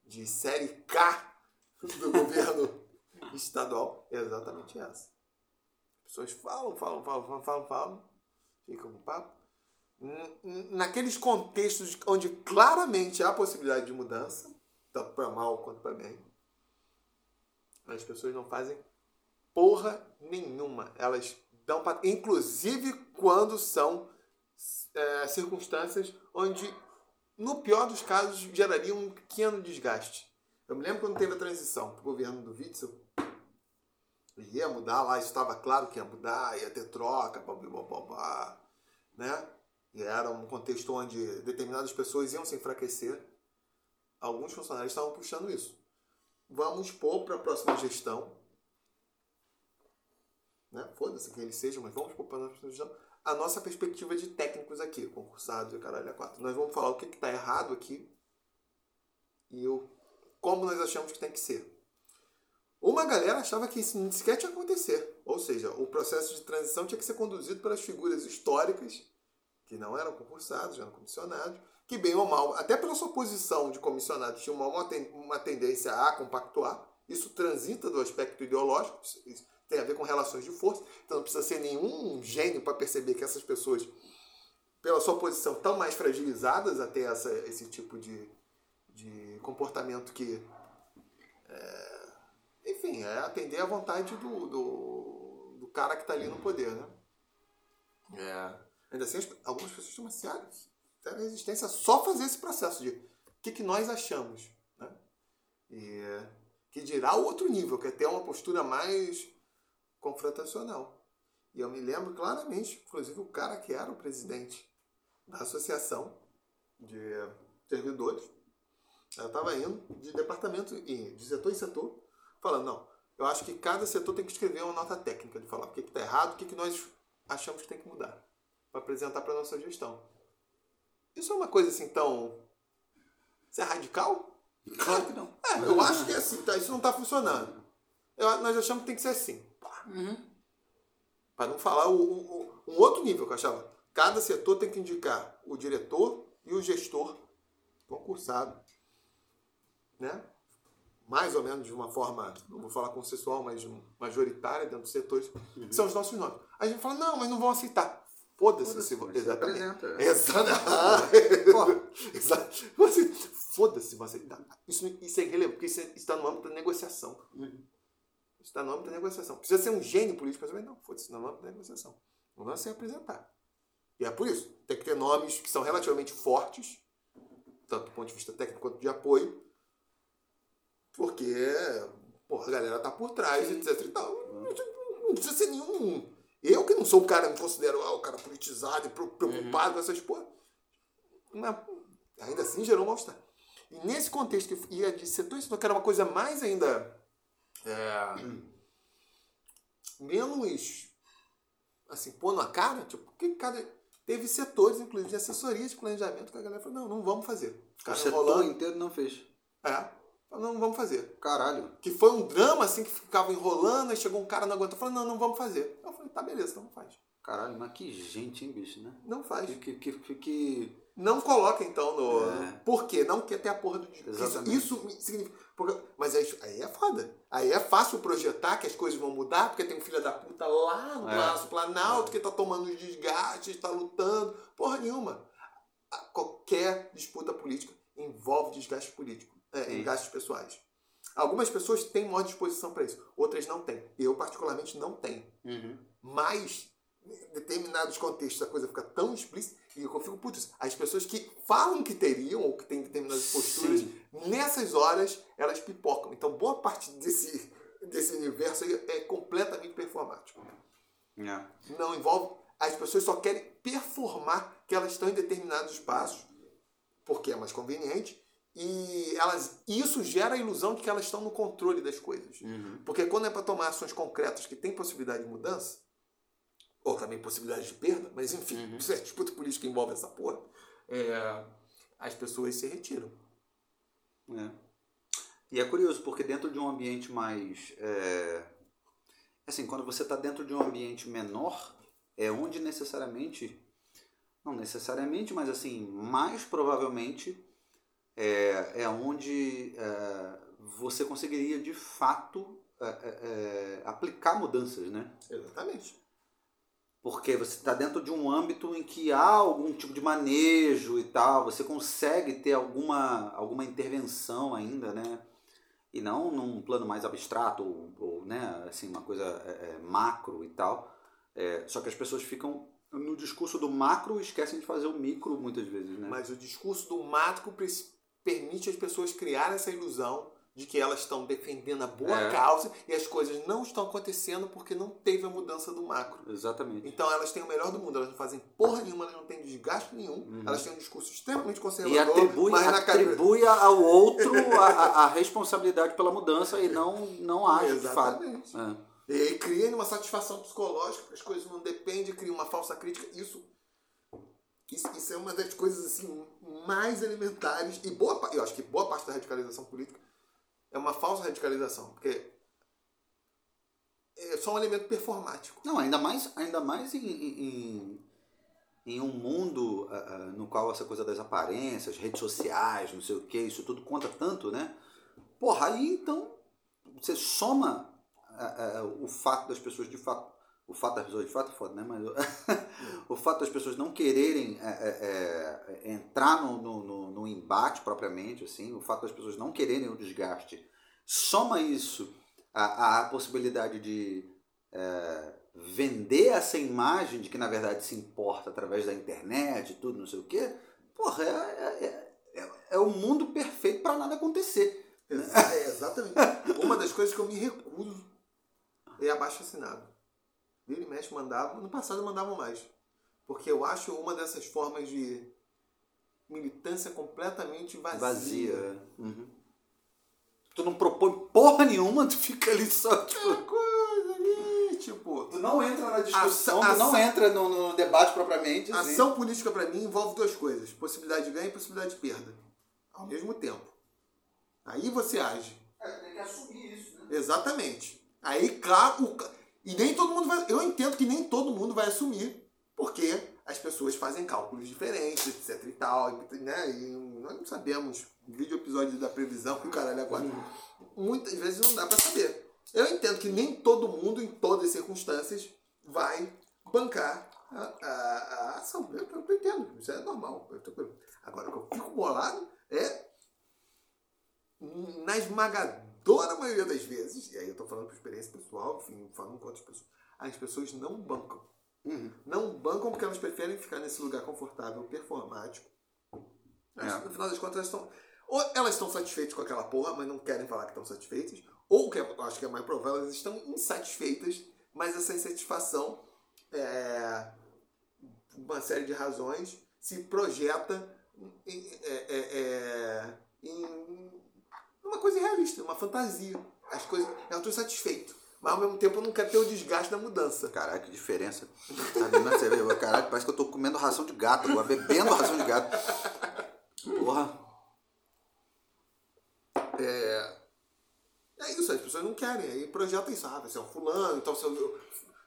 S2: de série K do governo estadual é exatamente essa pessoas falam, falam, falam, falam, falam, falam, ficam com papo. Naqueles contextos onde claramente há possibilidade de mudança, tanto para mal quanto para bem, as pessoas não fazem porra nenhuma. Elas dão para. Inclusive quando são é, circunstâncias onde, no pior dos casos, geraria um pequeno desgaste. Eu me lembro quando teve a transição para o governo do Witzel, ia mudar lá, estava claro que ia mudar, ia ter troca, blá, blá, blá, blá, né? E era um contexto onde determinadas pessoas iam se enfraquecer. Alguns funcionários estavam puxando isso. Vamos pôr para a próxima gestão, né? Foda-se quem ele seja, mas vamos pôr para a próxima gestão a nossa perspectiva de técnicos aqui, concursados e caralho a quatro. Nós vamos falar o que está errado aqui e o, como nós achamos que tem que ser. Uma galera achava que isso sequer tinha acontecer. Ou seja, o processo de transição tinha que ser conduzido pelas figuras históricas, que não eram concursados, eram comissionados, que bem ou mal, até pela sua posição de comissionado, tinha uma, uma tendência a compactuar. Isso transita do aspecto ideológico, isso tem a ver com relações de força. Então não precisa ser nenhum gênio para perceber que essas pessoas, pela sua posição, estão mais fragilizadas até essa, esse tipo de, de comportamento que. É, enfim, é atender à vontade do, do, do cara que está ali no poder, né? É. Ainda assim, algumas pessoas têm séria, séria resistência a só fazer esse processo de o que, que nós achamos, né? E que dirá o outro nível, que é ter uma postura mais confrontacional. E eu me lembro claramente, inclusive o cara que era o presidente da associação de servidores, eu estava indo de departamento, de setor em setor, falando, não, eu acho que cada setor tem que escrever uma nota técnica de falar o que está errado, o que, que nós achamos que tem que mudar, para apresentar para a nossa gestão. Isso é uma coisa assim tão. Isso é radical?
S1: Claro que não.
S2: É, eu acho que é assim, tá, isso não está funcionando. Eu, nós achamos que tem que ser assim.
S1: Uhum.
S2: Para não falar o, o, um outro nível que eu achava. Cada setor tem que indicar o diretor e o gestor concursado. Né? mais ou menos de uma forma, não vou falar consensual, mas majoritária dentro dos setores, uhum. são os nossos nomes. A gente fala, não, mas não vão aceitar. Foda-se Foda se vão. Exatamente. É. Exatamente. Foda-se vão aceitar. Isso, isso é irrelevante, porque isso, é, está no âmbito da negociação.
S1: Uhum.
S2: Está no âmbito da negociação. Precisa ser um gênio político para saber, não, foda-se, no âmbito da negociação. Não vai se apresentar. E é por isso. Tem que ter nomes que são relativamente fortes, tanto do ponto de vista técnico quanto de apoio, porque porra, a galera tá por trás, Sim. etc e tal. Não precisa ser nenhum. Eu que não sou o cara, me considero ah, o cara politizado e preocupado uhum. com essas porra. Mas ainda assim gerou um mal-estar. E nesse contexto que ia de setor setor, que era uma coisa mais ainda. É, menos. Assim, pôr na cara, tipo, que cada. Teve setores, inclusive, de assessoria de planejamento, que a galera falou: não, não vamos fazer.
S1: o setor rolando. inteiro não fez.
S2: É. Não vamos fazer.
S1: Caralho.
S2: Que foi um drama, assim, que ficava enrolando, aí chegou um cara, não aguentou, falou, não, não vamos fazer. Eu falei, tá, beleza, então não faz.
S1: Caralho, mas que gente, hein, bicho, né?
S2: Não faz.
S1: Que, que, que, que...
S2: Não coloca, então, no...
S1: É.
S2: Por quê? Não quer ter a porra do... Isso,
S1: Exatamente.
S2: isso significa... porque- Mas aí, aí é foda. Aí é fácil projetar que as coisas vão mudar, porque tem um filho da puta lá no
S1: É.
S2: Planalto que tá tomando os desgastes, tá lutando. Porra nenhuma. Qualquer disputa política envolve desgaste político, é,
S1: Sim.
S2: gastos pessoais. Algumas pessoas têm maior disposição para isso, outras não têm. Eu, particularmente, não tenho.
S1: Uhum.
S2: Mas, em determinados contextos, a coisa fica tão explícita e eu fico, putz, as pessoas que falam que teriam ou que têm determinadas posturas,
S1: Sim.
S2: nessas horas, elas pipocam. Então, boa parte desse, desse universo aí é completamente performático.
S1: É.
S2: Não envolve. As pessoas só querem performar que elas estão em determinados espaços, porque é mais conveniente, e elas, isso gera a ilusão de que elas estão no controle das coisas.
S1: Uhum.
S2: Porque quando é para tomar ações concretas que têm possibilidade de mudança, ou também possibilidade de perda, mas enfim,
S1: Uhum.
S2: é disputa política envolve essa porra, é, as pessoas se retiram.
S1: É. E é curioso, porque dentro de um ambiente mais. é, Assim, quando você está dentro de um ambiente menor, é onde necessariamente. Não necessariamente, mas assim, mais provavelmente é, é onde é, você conseguiria de fato é, é, é, aplicar mudanças, né?
S2: Exatamente.
S1: Porque você está dentro de um âmbito em que há algum tipo de manejo e tal, você consegue ter alguma, alguma intervenção ainda, né? E não num plano mais abstrato ou, ou, né, assim, uma coisa é, macro e tal. É, só que as pessoas ficam no discurso do macro e esquecem de fazer o micro muitas vezes, né?
S2: Mas o discurso do macro permite as pessoas criar essa ilusão de que elas estão defendendo a boa
S1: É.
S2: causa e as coisas não estão acontecendo porque não teve a mudança do macro.
S1: Exatamente.
S2: Então elas têm o melhor do mundo, elas não fazem porra nenhuma, elas não têm desgaste nenhum,
S1: Uhum.
S2: elas têm um discurso extremamente
S1: E
S2: conservador,
S1: atribui,
S2: mas cabeça-
S1: atribui ao outro a, a- a responsabilidade pela mudança e não, não age de fato.
S2: Exatamente.
S1: É.
S2: E aí cria uma satisfação psicológica, as coisas não dependem, cria uma falsa crítica. Isso, isso, isso é uma das coisas assim mais elementares. E boa, eu acho que boa parte da radicalização política é uma falsa radicalização, porque é só um elemento performático.
S1: Não, ainda mais, ainda mais em, em, em um mundo ah, no qual essa coisa das aparências, redes sociais, não sei o que, isso tudo conta tanto, né? Porra, aí então você soma ah, ah, o fato das pessoas de fato. O fato das pessoas de fato é foda, né? Mas o fato das pessoas não quererem é, é, é, entrar no, no, no, embate propriamente, assim, o fato das pessoas não quererem o desgaste, soma isso à, à possibilidade de é, vender essa imagem de que na verdade se importa através da internet e tudo, não sei o quê, porra, é, é, é, é o mundo perfeito para nada acontecer.
S2: Exa- é, exatamente. Uma das coisas que eu me recuso é abaixo assinado. Vira e mexe mandava, no passado mandavam mais. Porque eu acho uma dessas formas de militância completamente vazia.
S1: Vazia. Uhum. Tu não propõe porra nenhuma, tu fica ali só, tipo.
S2: Uma coisa ali, tipo.
S1: Tu não entra na discussão,
S2: Ação-
S1: tu não
S2: ação-
S1: entra no, no debate propriamente. assim.
S2: Ação política pra mim envolve duas coisas: possibilidade de ganho e possibilidade de perda. Ao mesmo tempo. Aí você age.
S1: É, tem que assumir isso, né?
S2: Exatamente. Aí, claro, o e nem todo mundo vai. Eu entendo que nem todo mundo vai assumir, porque as pessoas fazem cálculos diferentes, etc e tal, né? E nós não sabemos. Vídeo episódio da previsão, o caralho agora. Muitas vezes não dá pra saber. Eu entendo que nem todo mundo, em todas as circunstâncias, vai bancar a, a- a ação. Eu, eu, eu entendo, isso é normal. eu Agora, o que eu fico bolado é na esmagadora maioria das vezes, e aí eu tô falando por experiência pessoal, enfim, falando com outras pessoas, as pessoas não bancam.
S1: Uhum.
S2: Não bancam porque elas preferem ficar nesse lugar confortável, performático. Mas,
S1: É.
S2: No final das contas, elas estão. Ou elas estão satisfeitas com aquela porra, mas não querem falar que estão satisfeitas, ou que eu acho que é mais provável, elas estão insatisfeitas, mas essa insatisfação, é, por uma série de razões, se projeta em, é, é, é, em uma coisa irrealista, uma fantasia. As coisas, eu estou satisfeito, mas ao mesmo tempo eu não quero ter o desgaste da mudança.
S1: Caralho, que diferença. Tá? Caralho, parece que eu tô comendo ração de gato agora, bebendo ração de gato. Porra.
S2: É, é isso, as pessoas não querem. Aí projeta isso, ah, vai ser um fulano, então se eu,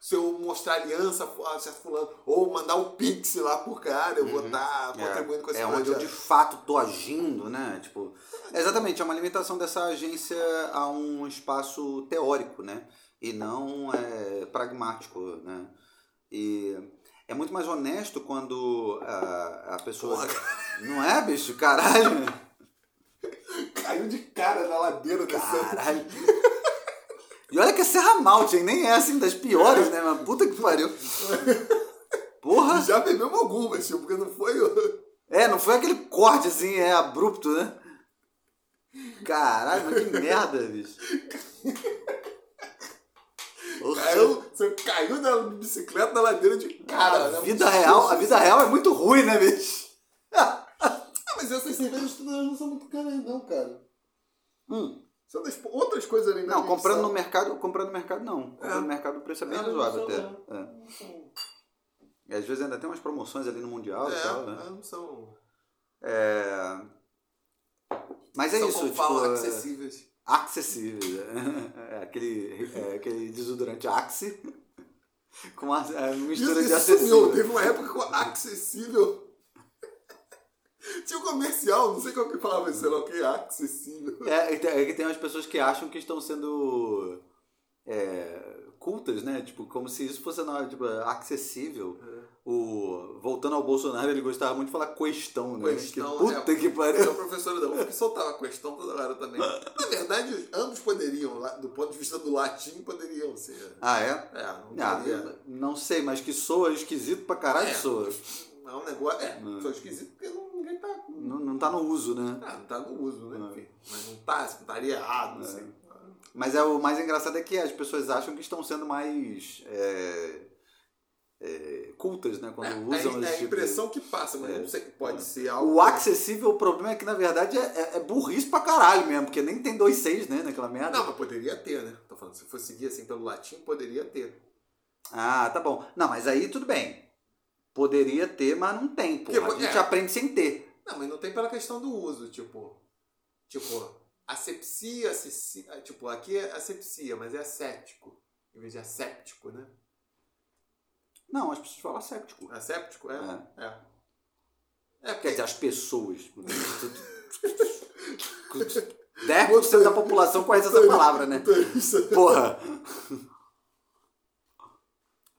S2: se eu mostrar aliança a certo fulano, ou mandar um pix lá por cara, eu vou estar contribuindo
S1: é,
S2: com esse
S1: é onde eu de fato tô agindo, né? Tipo, exatamente, é uma limitação dessa agência a um espaço teórico, né? E não é, pragmático, né? E é muito mais honesto quando a, a pessoa.
S2: Porra.
S1: Não é, bicho? Caralho!
S2: Caiu de cara na ladeira dessa.
S1: Caralho! E olha que é Serra Malte, hein? Nem é assim das piores, né? Mas puta que pariu. Porra!
S2: Já bebemos algumas, tipo, porque não foi.
S1: É, não foi aquele corte assim, é abrupto, né? Caralho, mas que merda, bicho.
S2: Caiu, você caiu da bicicleta na ladeira de cara.
S1: a
S2: né?
S1: vida real, a vida real é muito ruim, né, bicho?
S2: Ah, mas essas cervejas não são muito caras, não, cara.
S1: Hum.
S2: São das outras coisas da
S1: Não, comprando no mercado, comprando no mercado não. Comprando
S2: É.
S1: no mercado o preço é bem
S2: É,
S1: razoável até.
S2: não.
S1: É. E às vezes ainda tem umas promoções ali no Mundial e tal, né?
S2: É, não são.
S1: É... Mas é
S2: são
S1: isso,
S2: como
S1: tipo,
S2: falam,
S1: é-
S2: acessíveis.
S1: acessível. É, aquele, é, aquele desodorante Axe com uma é, mistura
S2: Isso,
S1: de
S2: isso sumiu.
S1: acessível.
S2: Teve uma época com acessível. Tinha um comercial, não sei qual que falava, sei lá o que, acessível.
S1: É, é que tem umas pessoas que acham que estão sendo é, cultas, né? Tipo, como se isso fosse não, tipo, acessível. O, voltando ao Bolsonaro, ele gostava muito de falar questão, né?
S2: Questão,
S1: que puta
S2: é.
S1: que pariu.
S2: sou professor da UF soltava questão toda hora também. Na verdade, ambos poderiam, do ponto de vista do latim, poderiam ser.
S1: Ah, é?
S2: É, não
S1: Ah,
S2: teria-
S1: não sei, mas que soa esquisito pra caralho,
S2: É.
S1: soa.
S2: É um negócio. É, só esquisito porque não, ninguém tá.
S1: Não, não tá no uso, né?
S2: Ah, não tá no uso, né?
S1: É.
S2: Enfim, mas não tá, estaria errado, não sei.
S1: Mas é o mais engraçado é que as pessoas acham que estão sendo mais é, é, cultas, né? Quando
S2: É,
S1: usam
S2: é, é a
S1: tipo de-
S2: impressão que passa, mas não sei, pode ser algo.
S1: O acessível, o problema é que na verdade é, é, é burrice pra caralho mesmo, porque nem tem dois seis, né? Naquela merda.
S2: Não, mas poderia ter, né? Tô falando, se for seguir assim pelo latim, poderia ter.
S1: Ah, tá bom. Não, mas aí tudo bem. Poderia ter, mas não tem, pô.
S2: Porque,
S1: A gente
S2: é.
S1: aprende sem ter.
S2: Não, mas não tem pela questão do uso, tipo. Tipo, asepsia, asepsia tipo, aqui é asepsia, mas é asséptico. Em vez de asséptico, né?
S1: Não, as pessoas falam séptico.
S2: Asséptico, é? É. É,
S1: Quer
S2: porque
S1: dizer, as pessoas. 10% da população conhece essa palavra, né? Porra.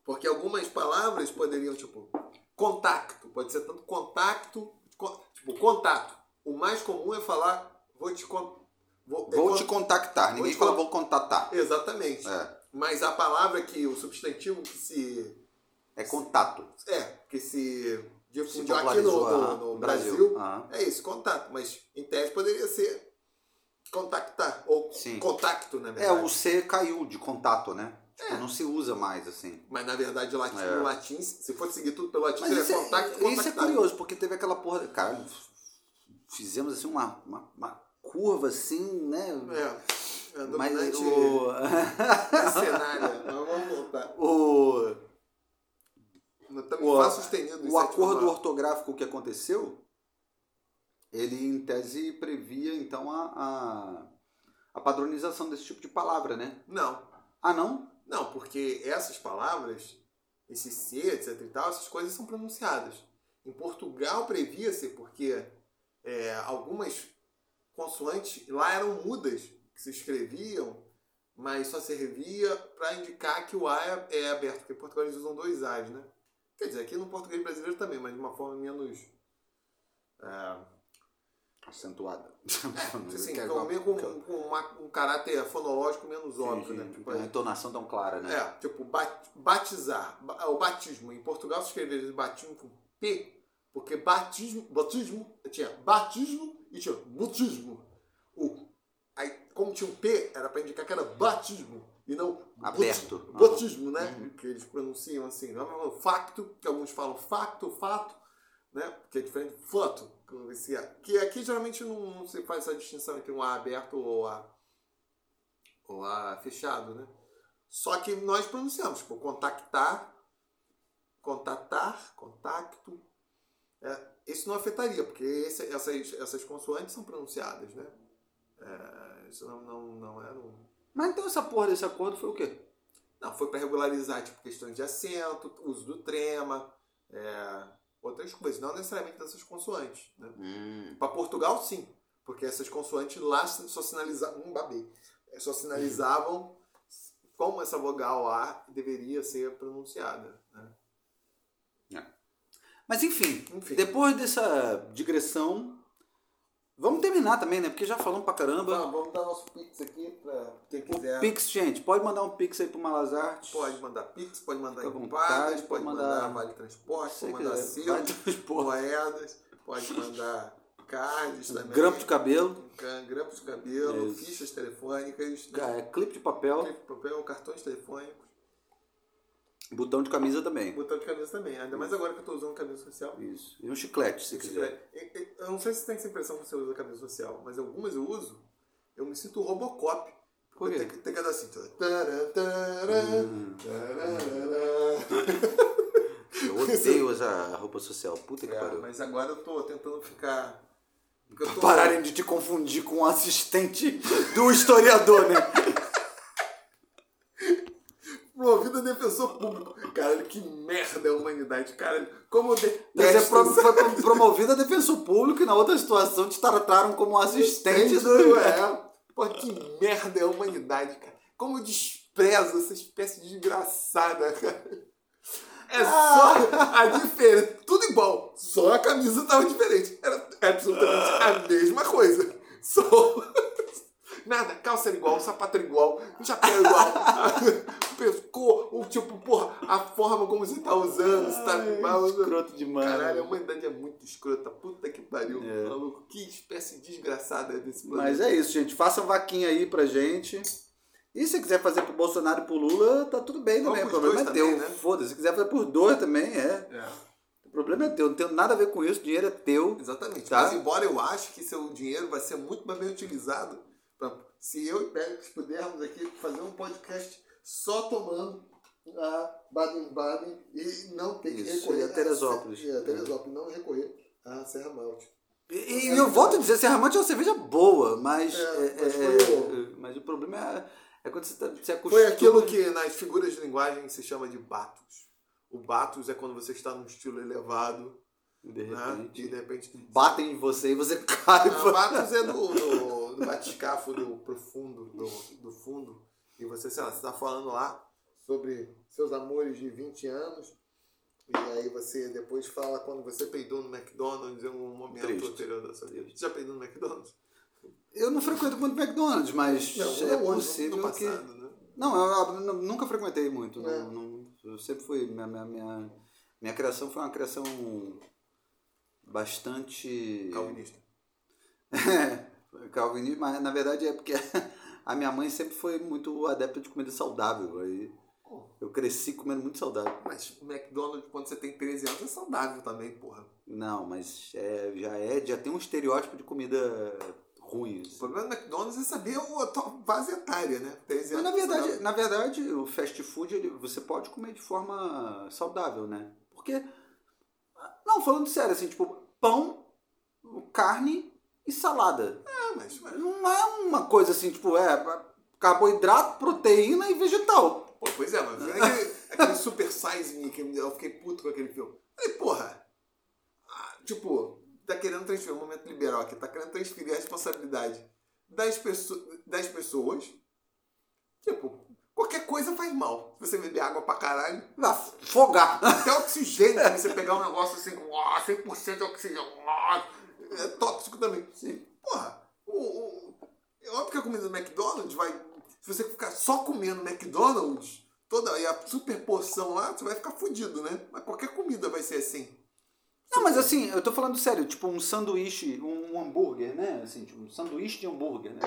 S2: Porque algumas palavras poderiam, tipo, contacto. Pode ser tanto contacto, co- tipo, contato. O mais comum é falar, vou te con- vou, é
S1: Vou
S2: con-
S1: te contactar. Ninguém
S2: te
S1: fala
S2: con-
S1: vou contatar.
S2: Exatamente.
S1: É.
S2: Mas a palavra que, o substantivo que se.
S1: É contato.
S2: É, que se
S1: Se
S2: difundiu aqui no, no- no Brasil,
S1: Ah.
S2: é isso, contato. Mas em tese poderia ser contactar. Ou
S1: Sim.
S2: contacto, na
S1: É,
S2: verdade.
S1: o C caiu de contato, né? Tipo, não se usa mais assim.
S2: Mas na verdade, latim,
S1: É.
S2: latim, se for seguir tudo pelo latim,
S1: Mas
S2: seria
S1: isso é, isso é
S2: contactar.
S1: curioso, porque teve aquela porra. Cara, fizemos assim uma, uma, uma curva assim, né?
S2: É. é
S1: Mas o.
S2: cenário. Vamos voltar.
S1: o
S2: Também
S1: O- o
S2: sétima
S1: acordo ortográfico que aconteceu, ele em tese previa então a, a, a padronização desse tipo de palavra, né?
S2: Não.
S1: Ah, não?
S2: Não, porque essas palavras, esse C, etc e tal, essas coisas são pronunciadas. Em Portugal previa-se porque é, algumas consoantes lá eram mudas, que se escreviam, mas só servia para indicar que o A é, é aberto, porque em Portugal eles usam dois A's, né? Quer dizer, aqui no português brasileiro também, mas de uma forma menos... é,
S1: Acentuada.
S2: assim,
S1: Que é
S2: com,
S1: uma-
S2: com,
S1: é-
S2: com uma- um caráter fonológico menos
S1: sim,
S2: óbvio,
S1: sim,
S2: né? Tipo,
S1: uma entonação tão clara, né?
S2: É, tipo, ba- batizar. Ba- O batismo. Em Portugal se escrevia batismo com P, porque batismo, batismo tinha batismo e tinha batismo. O, aí, como tinha um P, era para indicar que era batismo e não
S1: Aberto.
S2: bati- Batismo, né?
S1: Uhum.
S2: Que eles pronunciam assim. É facto, que alguns falam facto, fato, né? Que é diferente de fato. Esse A. Que aqui geralmente não, se faz essa distinção entre um A aberto ou A, ou A fechado, né? Só que nós pronunciamos, tipo, contactar, contatar, contacto. É, isso não afetaria, porque esse- essas, essas consoantes são pronunciadas, né? É, Isso não, não, não era um.
S1: Mas então essa porra desse acordo foi o quê?
S2: Não, foi para regularizar tipo, questões de acento, uso do trema, é, outras coisas, não necessariamente dessas consoantes. Né?
S1: Hum.
S2: Para Portugal, sim, porque essas consoantes lá só sinalizavam. Um babei. Só sinalizavam como essa vogal A deveria ser pronunciada. Né?
S1: Mas enfim,
S2: Enfim.
S1: depois dessa digressão, vamos terminar também, né? Porque já falamos pra caramba.
S2: Vamos, vamos dar nosso pix aqui para quem quiser.
S1: Pix, gente, pode mandar um pix aí pro Malazarte.
S2: Pode mandar pix, pode mandar
S1: vontade,
S2: pode
S1: pode
S2: mandar,
S1: mandar-
S2: vale transporte, pode mandar selos, moedas, pode mandar cards também.
S1: Grampo de cabelo,
S2: Grampos de cabelo,
S1: isso.
S2: fichas telefônicas,
S1: é, clipe de papel,
S2: clipe de papel, cartões telefônicos,
S1: botão de camisa também.
S2: botão de camisa também. Ainda mais agora que eu estou usando camisa social.
S1: Isso. E um chiclete, se quiser.
S2: Eu- eu- não sei se você tem essa impressão que você usa camisa social, mas algumas eu uso, eu me sinto Robocop.
S1: Por quê?
S2: Tem que, assim. tará, tará,
S1: Hum. Eu odeio usar roupa social. Puta que
S2: É,
S1: pariu.
S2: mas agora eu tô tentando ficar. Tô.
S1: Pararem de te confundir com o assistente do historiador, né?
S2: Promovido a defensor público. Caralho, que merda é a humanidade, caralho. Como eu
S1: Você
S2: detesto
S1: pro- foi pro- promovido a defensor público e na outra situação te trataram como assistente do.
S2: É. Pô, que merda é a humanidade, cara. Como eu desprezo essa espécie de desgraçada, cara. É só a diferença. Tudo igual. Só a camisa tava diferente. Era absolutamente a mesma coisa. Só. Nada, calça era igual, sapato era igual, chapéu igual, pescoço, o tipo, porra, a forma como você tá usando, você tá mal.
S1: Escroto demais.
S2: Caralho, a humanidade é muito escrota. Puta que pariu,
S1: É.
S2: maluco. Que espécie desgraçada é desse planeta.
S1: Mas é isso, gente. Façam vaquinha aí pra gente. E se quiser fazer pro Bolsonaro e pro Lula, tá tudo bem também. O problema é teu.
S2: né?
S1: Foda-se. Se quiser fazer por dois também, é.
S2: É,
S1: O problema é teu. Não tem nada a ver com isso. O dinheiro é teu.
S2: exatamente.
S1: Tá.
S2: Mas embora eu ache que seu dinheiro vai ser muito mais bem utilizado, se eu e Pérez pudermos aqui fazer um podcast só tomando a Baden-Baden e não ter que
S1: Isso,
S2: recorrer
S1: e a Teresópolis.
S2: E a Teresópolis, não recorrer à Serra Malte.
S1: E, e eu volto a dizer, Serramante é uma cerveja boa, mas,
S2: É,
S1: é-
S2: mas
S1: é-
S2: foi o-
S1: mas o problema é, é quando você tá, se acostuma.
S2: Foi aquilo que nas figuras de linguagem se chama de batus. O batus é quando você está num estilo elevado,
S1: De
S2: né?
S1: repente,
S2: E de repente
S1: batem em você e você cai.
S2: A Batus é do, do, do batiscafo do profundo, do, do fundo. E você, sei lá, você tá falando lá sobre seus amores de 20 anos. E aí você depois fala quando você peidou no McDonald's em um momento
S1: Triste.
S2: anterior da sua vida. Você já peidou no McDonald's?
S1: Eu não frequento muito McDonald's, mas é
S2: hoje,
S1: possível
S2: no
S1: que...
S2: passado, né?
S1: Não, eu, eu nunca frequentei muito. não-
S2: É.
S1: não- eu sempre fui. Minha, minha, minha, minha criação foi uma criação bastante.
S2: Calvinista.
S1: É, calvinista, mas na verdade é porque a minha mãe sempre foi muito adepta de comida saudável. Aí eu cresci comendo muito saudável.
S2: Mas o McDonald's, quando você tem 13 anos, é saudável também, porra.
S1: Não, mas é, já é, já tem um estereótipo de comida ruim.
S2: O
S1: assim.
S2: problema do McDonald's é saber a tua base etária, né? 13
S1: Mas
S2: anos.
S1: na verdade,
S2: não.
S1: na verdade, o fast food ele, você pode comer de forma saudável, né? Porque. Não, falando sério, assim, tipo, pão, carne e salada.
S2: É, mas, mas
S1: Não é uma coisa assim, tipo, é carboidrato, proteína e vegetal.
S2: Pô, pois é, mas é aquele, aquele Super Size Me que eu fiquei puto com aquele filme. Falei, porra, ah, tipo, tá querendo transferir, um momento liberal aqui, tá querendo transferir a responsabilidade das, pesso das pessoas. Tipo, qualquer coisa faz mal. Se você beber água pra caralho,
S1: Vai fogar.
S2: até oxigênio, se você pegar um negócio assim com ah, 100% de oxigênio, é tóxico também.
S1: Sim.
S2: Porra, o, o, é óbvio que a comida do McDonald's vai. Se você ficar só comendo McDonald's, toda e a super porção lá, você vai ficar fudido, né? Mas qualquer comida vai ser assim.
S1: Não, mas assim, eu tô falando sério, tipo um sanduíche, um hambúrguer, né? Assim, tipo um sanduíche de hambúrguer, né?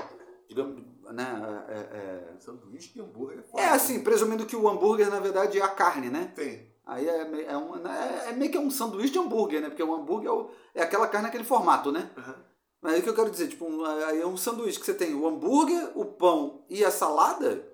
S1: Digamos, né? É, é,
S2: Sanduíche de hambúrguer.
S1: é, é assim, presumindo que o hambúrguer, na verdade, é a carne, né?
S2: Tem.
S1: Aí é, é, um, é, é meio que um sanduíche de hambúrguer, né? Porque o hambúrguer é, o- é aquela carne naquele formato, né?
S2: Aham.
S1: Mas aí o que eu quero dizer, tipo, um, aí é um sanduíche que você tem o hambúrguer, o pão e a salada,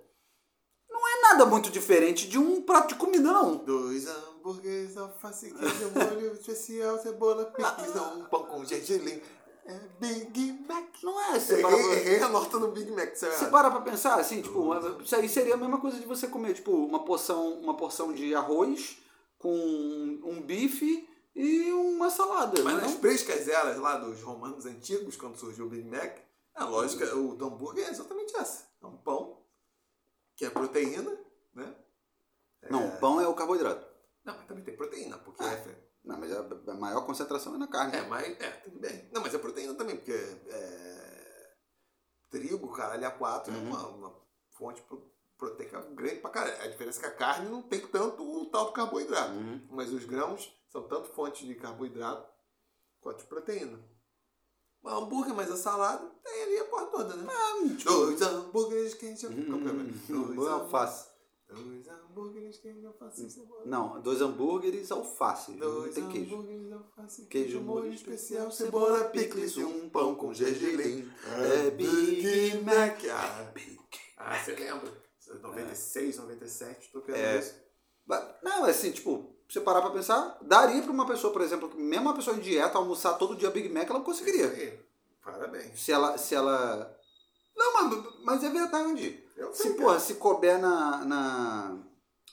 S1: não é nada muito diferente de um prato de comida, não.
S2: Dois hambúrgueres, alface, queijo, molho especial, cebola, picles, não, um pão com gergelim. é Big Mac.
S1: Não é? Você para
S2: Errei,
S1: pra,
S2: errei a nota no Big Mac, é
S1: você
S2: errado.
S1: para pra pensar, assim, tipo, isso aí seria a mesma coisa de você comer, tipo, uma porção, uma porção de arroz com um bife e uma salada.
S2: Mas
S1: não?
S2: nas pescazeras lá dos romanos antigos, quando surgiu o Big Mac, a lógica, o do hambúrguer é exatamente essa. É um pão, que é proteína, né?
S1: Não, pão é o carboidrato.
S2: Não, mas também tem proteína, porque
S1: Ah.
S2: é...
S1: Não, mas a, a maior concentração é na carne.
S2: É, mas... É, tudo bem. Não, mas é proteína também, porque é... Trigo, caralho, A4
S1: Uhum.
S2: é uma, uma fonte pro- proteica grande pra caralho. A diferença é que a carne não tem tanto o tal do carboidrato.
S1: Uhum.
S2: Mas os grãos são tanto fonte de carboidrato quanto de proteína. O hambúrguer, mas a salada, tem ali a porra toda, né? Dois hambúrgueres quentes.
S1: Hum,
S2: Dois
S1: alface.
S2: Dois hambúrgueres quentes, alface e cebola.
S1: Não, dois hambúrgueres, alface.
S2: Dois
S1: tem queijo.
S2: hambúrgueres, alface,
S1: Queijo,
S2: molho especial,
S1: cebola,
S2: picles e um pão com gergelim.
S1: É Big Mac.
S2: Ah,
S1: Big.
S2: ah, você lembra? 96, 97, tô querendo
S1: É.
S2: isso.
S1: Não, é assim, tipo, você parar pra pensar, daria pra uma pessoa, por exemplo, mesmo uma pessoa em dieta, almoçar todo dia Big Mac, ela conseguiria.
S2: Parabéns.
S1: Se ela. Se ela... Não, mas, mas é verdade.
S2: Eu
S1: Se, porra, se couber na, na.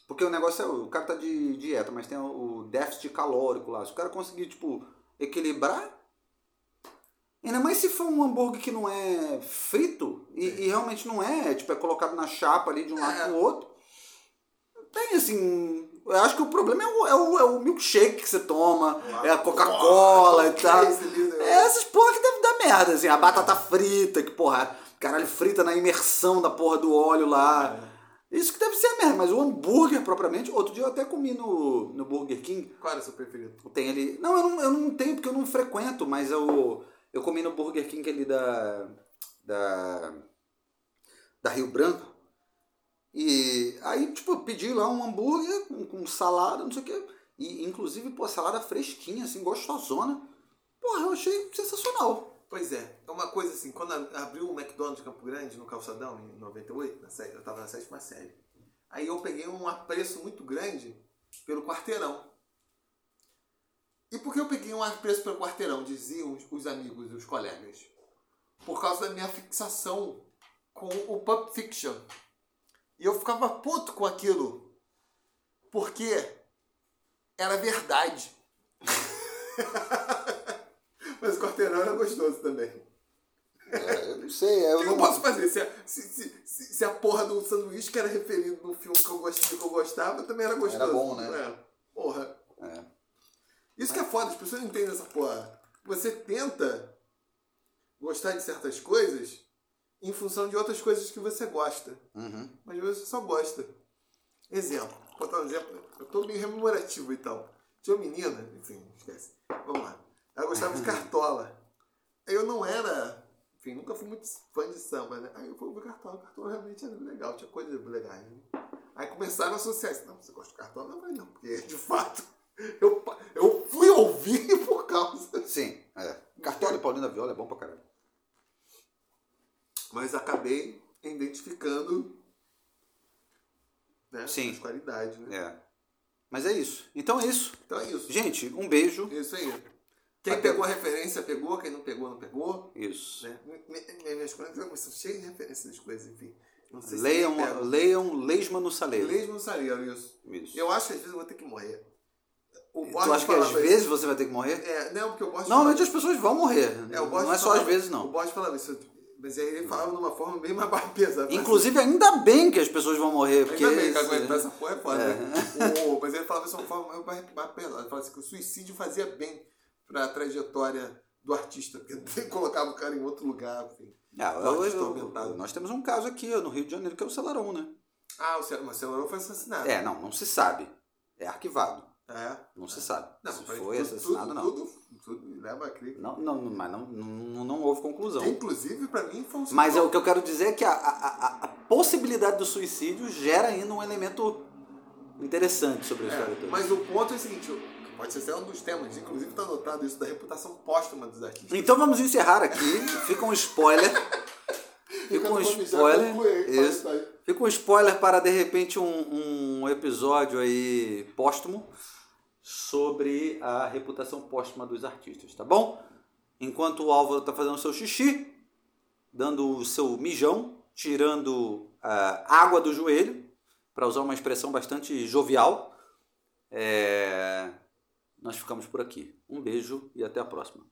S1: Porque o negócio é. O cara tá de dieta, mas tem o déficit calórico lá. Se o cara conseguir, tipo, equilibrar. Ainda mais se for um hambúrguer que não é frito, e, e realmente não é, tipo, é colocado na chapa ali de um lado
S2: É.
S1: pro outro. Tem assim. Eu acho que o problema é o, é o, é o milkshake que você toma, é a Coca-Cola e tal.
S2: Livro-
S1: É essas porra que deve dar merda, assim. A batata frita, que porra, caralho, frita na imersão da porra do óleo lá. Isso que deve ser a merda, mas o hambúrguer propriamente. Outro dia eu até comi no, no Burger King.
S2: Qual era o seu preferido?
S1: Tem ali. Não eu, não, eu não tenho porque eu não frequento, mas eu, eu comi no Burger King ali da. Da. Da Rio Branco. E aí, tipo, eu pedi lá um hambúrguer com, com salada, não sei o quê. E inclusive, pô, salada fresquinha, assim, gostosona. Porra, eu achei sensacional.
S2: Pois é, é uma coisa assim, quando abriu o McDonald's de Campo Grande, no Calçadão, em 98, na sé- eu tava na sétima série. Aí eu peguei um apreço muito grande pelo quarteirão. E por que eu peguei um apreço pelo quarteirão, diziam os, os amigos, os colegas? Por causa da minha fixação com o Pulp Fiction. E eu ficava puto com aquilo. Porque era verdade. Mas o quarteirão era gostoso também.
S1: É, eu não sei, eu
S2: O que eu posso fazer? Se a, se, se- se a porra do sanduíche que era referido no filme que eu, gostava, que eu gostava também era gostoso.
S1: Era bom, né?
S2: É. Porra.
S1: É.
S2: Isso que é foda, as pessoas não entendem essa porra. Você tenta gostar de certas coisas em função de outras coisas que você gosta.
S1: Uhum.
S2: Mas você só gosta. Exemplo. Vou botar um exemplo. Eu tô meio rememorativo então. Tinha uma menina, enfim, esquece. Vamos lá. Ela gostava de cartola. Aí eu não era. Enfim, nunca fui muito fã de samba, né? Aí eu fui ouvir cartola. Cartola realmente era legal, tinha coisas legais. Né? Aí começaram a associar isso. Não, você gosta de cartola? Não, mas não, porque de fato eu, eu fui ouvir por causa.
S1: Sim, é. Cartola e Paulinho da Viola é bom pra caralho.
S2: Mas acabei identificando né,
S1: Sim.
S2: as qualidades, né?
S1: É. Mas é isso. Então é isso.
S2: Então é isso.
S1: Gente, um beijo.
S2: Isso aí. Quem
S1: Até-
S2: pegou a referência, pegou. Quem não pegou, não pegou.
S1: Isso.
S2: Né? Mi- mi- Minhas crônicas são cheias de referências das coisas, enfim. Não sei
S1: Leiam,
S2: se
S1: leiam Leisma no Saleiro.
S2: No Sariel, isso.
S1: Isso.
S2: Eu acho que às vezes eu vou ter que morrer. O
S1: tu
S2: Borges
S1: acha que às vezes você vai ter que morrer?
S2: É, não, porque o Borges
S1: Normalmente as
S2: falava-
S1: pessoas vão morrer.
S2: É, o Borges
S1: não é só às vezes,
S2: O
S1: não.
S2: Borges falava isso. Mas aí ele falava de uma forma bem mais pesada.
S1: Inclusive, ainda bem que as pessoas vão morrer. Porque
S2: Ainda bem que aguentar essa porra é foda. né? O- mas ele falava isso de uma forma mais, mais pesada. Ele falava assim que o suicídio fazia bem pra trajetória do artista, porque ele colocava o cara em outro lugar, enfim.
S1: Ah,
S2: O
S1: eu- eu- nós temos um caso aqui no Rio de Janeiro que é o Celarão, né?
S2: Ah, o mas o Celorão foi assassinado.
S1: É, não, não se sabe. É arquivado.
S2: É.
S1: Não se sabe.
S2: Não,
S1: se foi
S2: tudo-
S1: assassinado,
S2: tudo,
S1: não.
S2: Tudo, tudo leva a crer.
S1: Não, não, mas não, não, não houve conclusão.
S2: Inclusive, pra mim, foi um
S1: Mas é, o que eu quero dizer é que a, a, a- possibilidade do suicídio gera ainda um elemento interessante sobre a história
S2: É,
S1: toda.
S2: mas o ponto é o seguinte, pode ser um dos temas, inclusive está anotado isso da reputação póstuma dos artistas.
S1: Então vamos encerrar aqui. Fica um spoiler. Fica um spoiler. Isso. Fica um spoiler para de repente um, um episódio aí póstumo sobre a reputação póstuma dos artistas, tá bom? enquanto o Álvaro está fazendo o seu xixi, dando o seu mijão, tirando uh, água do joelho, para usar uma expressão bastante jovial. É... Nós ficamos por aqui. Um beijo e até a próxima.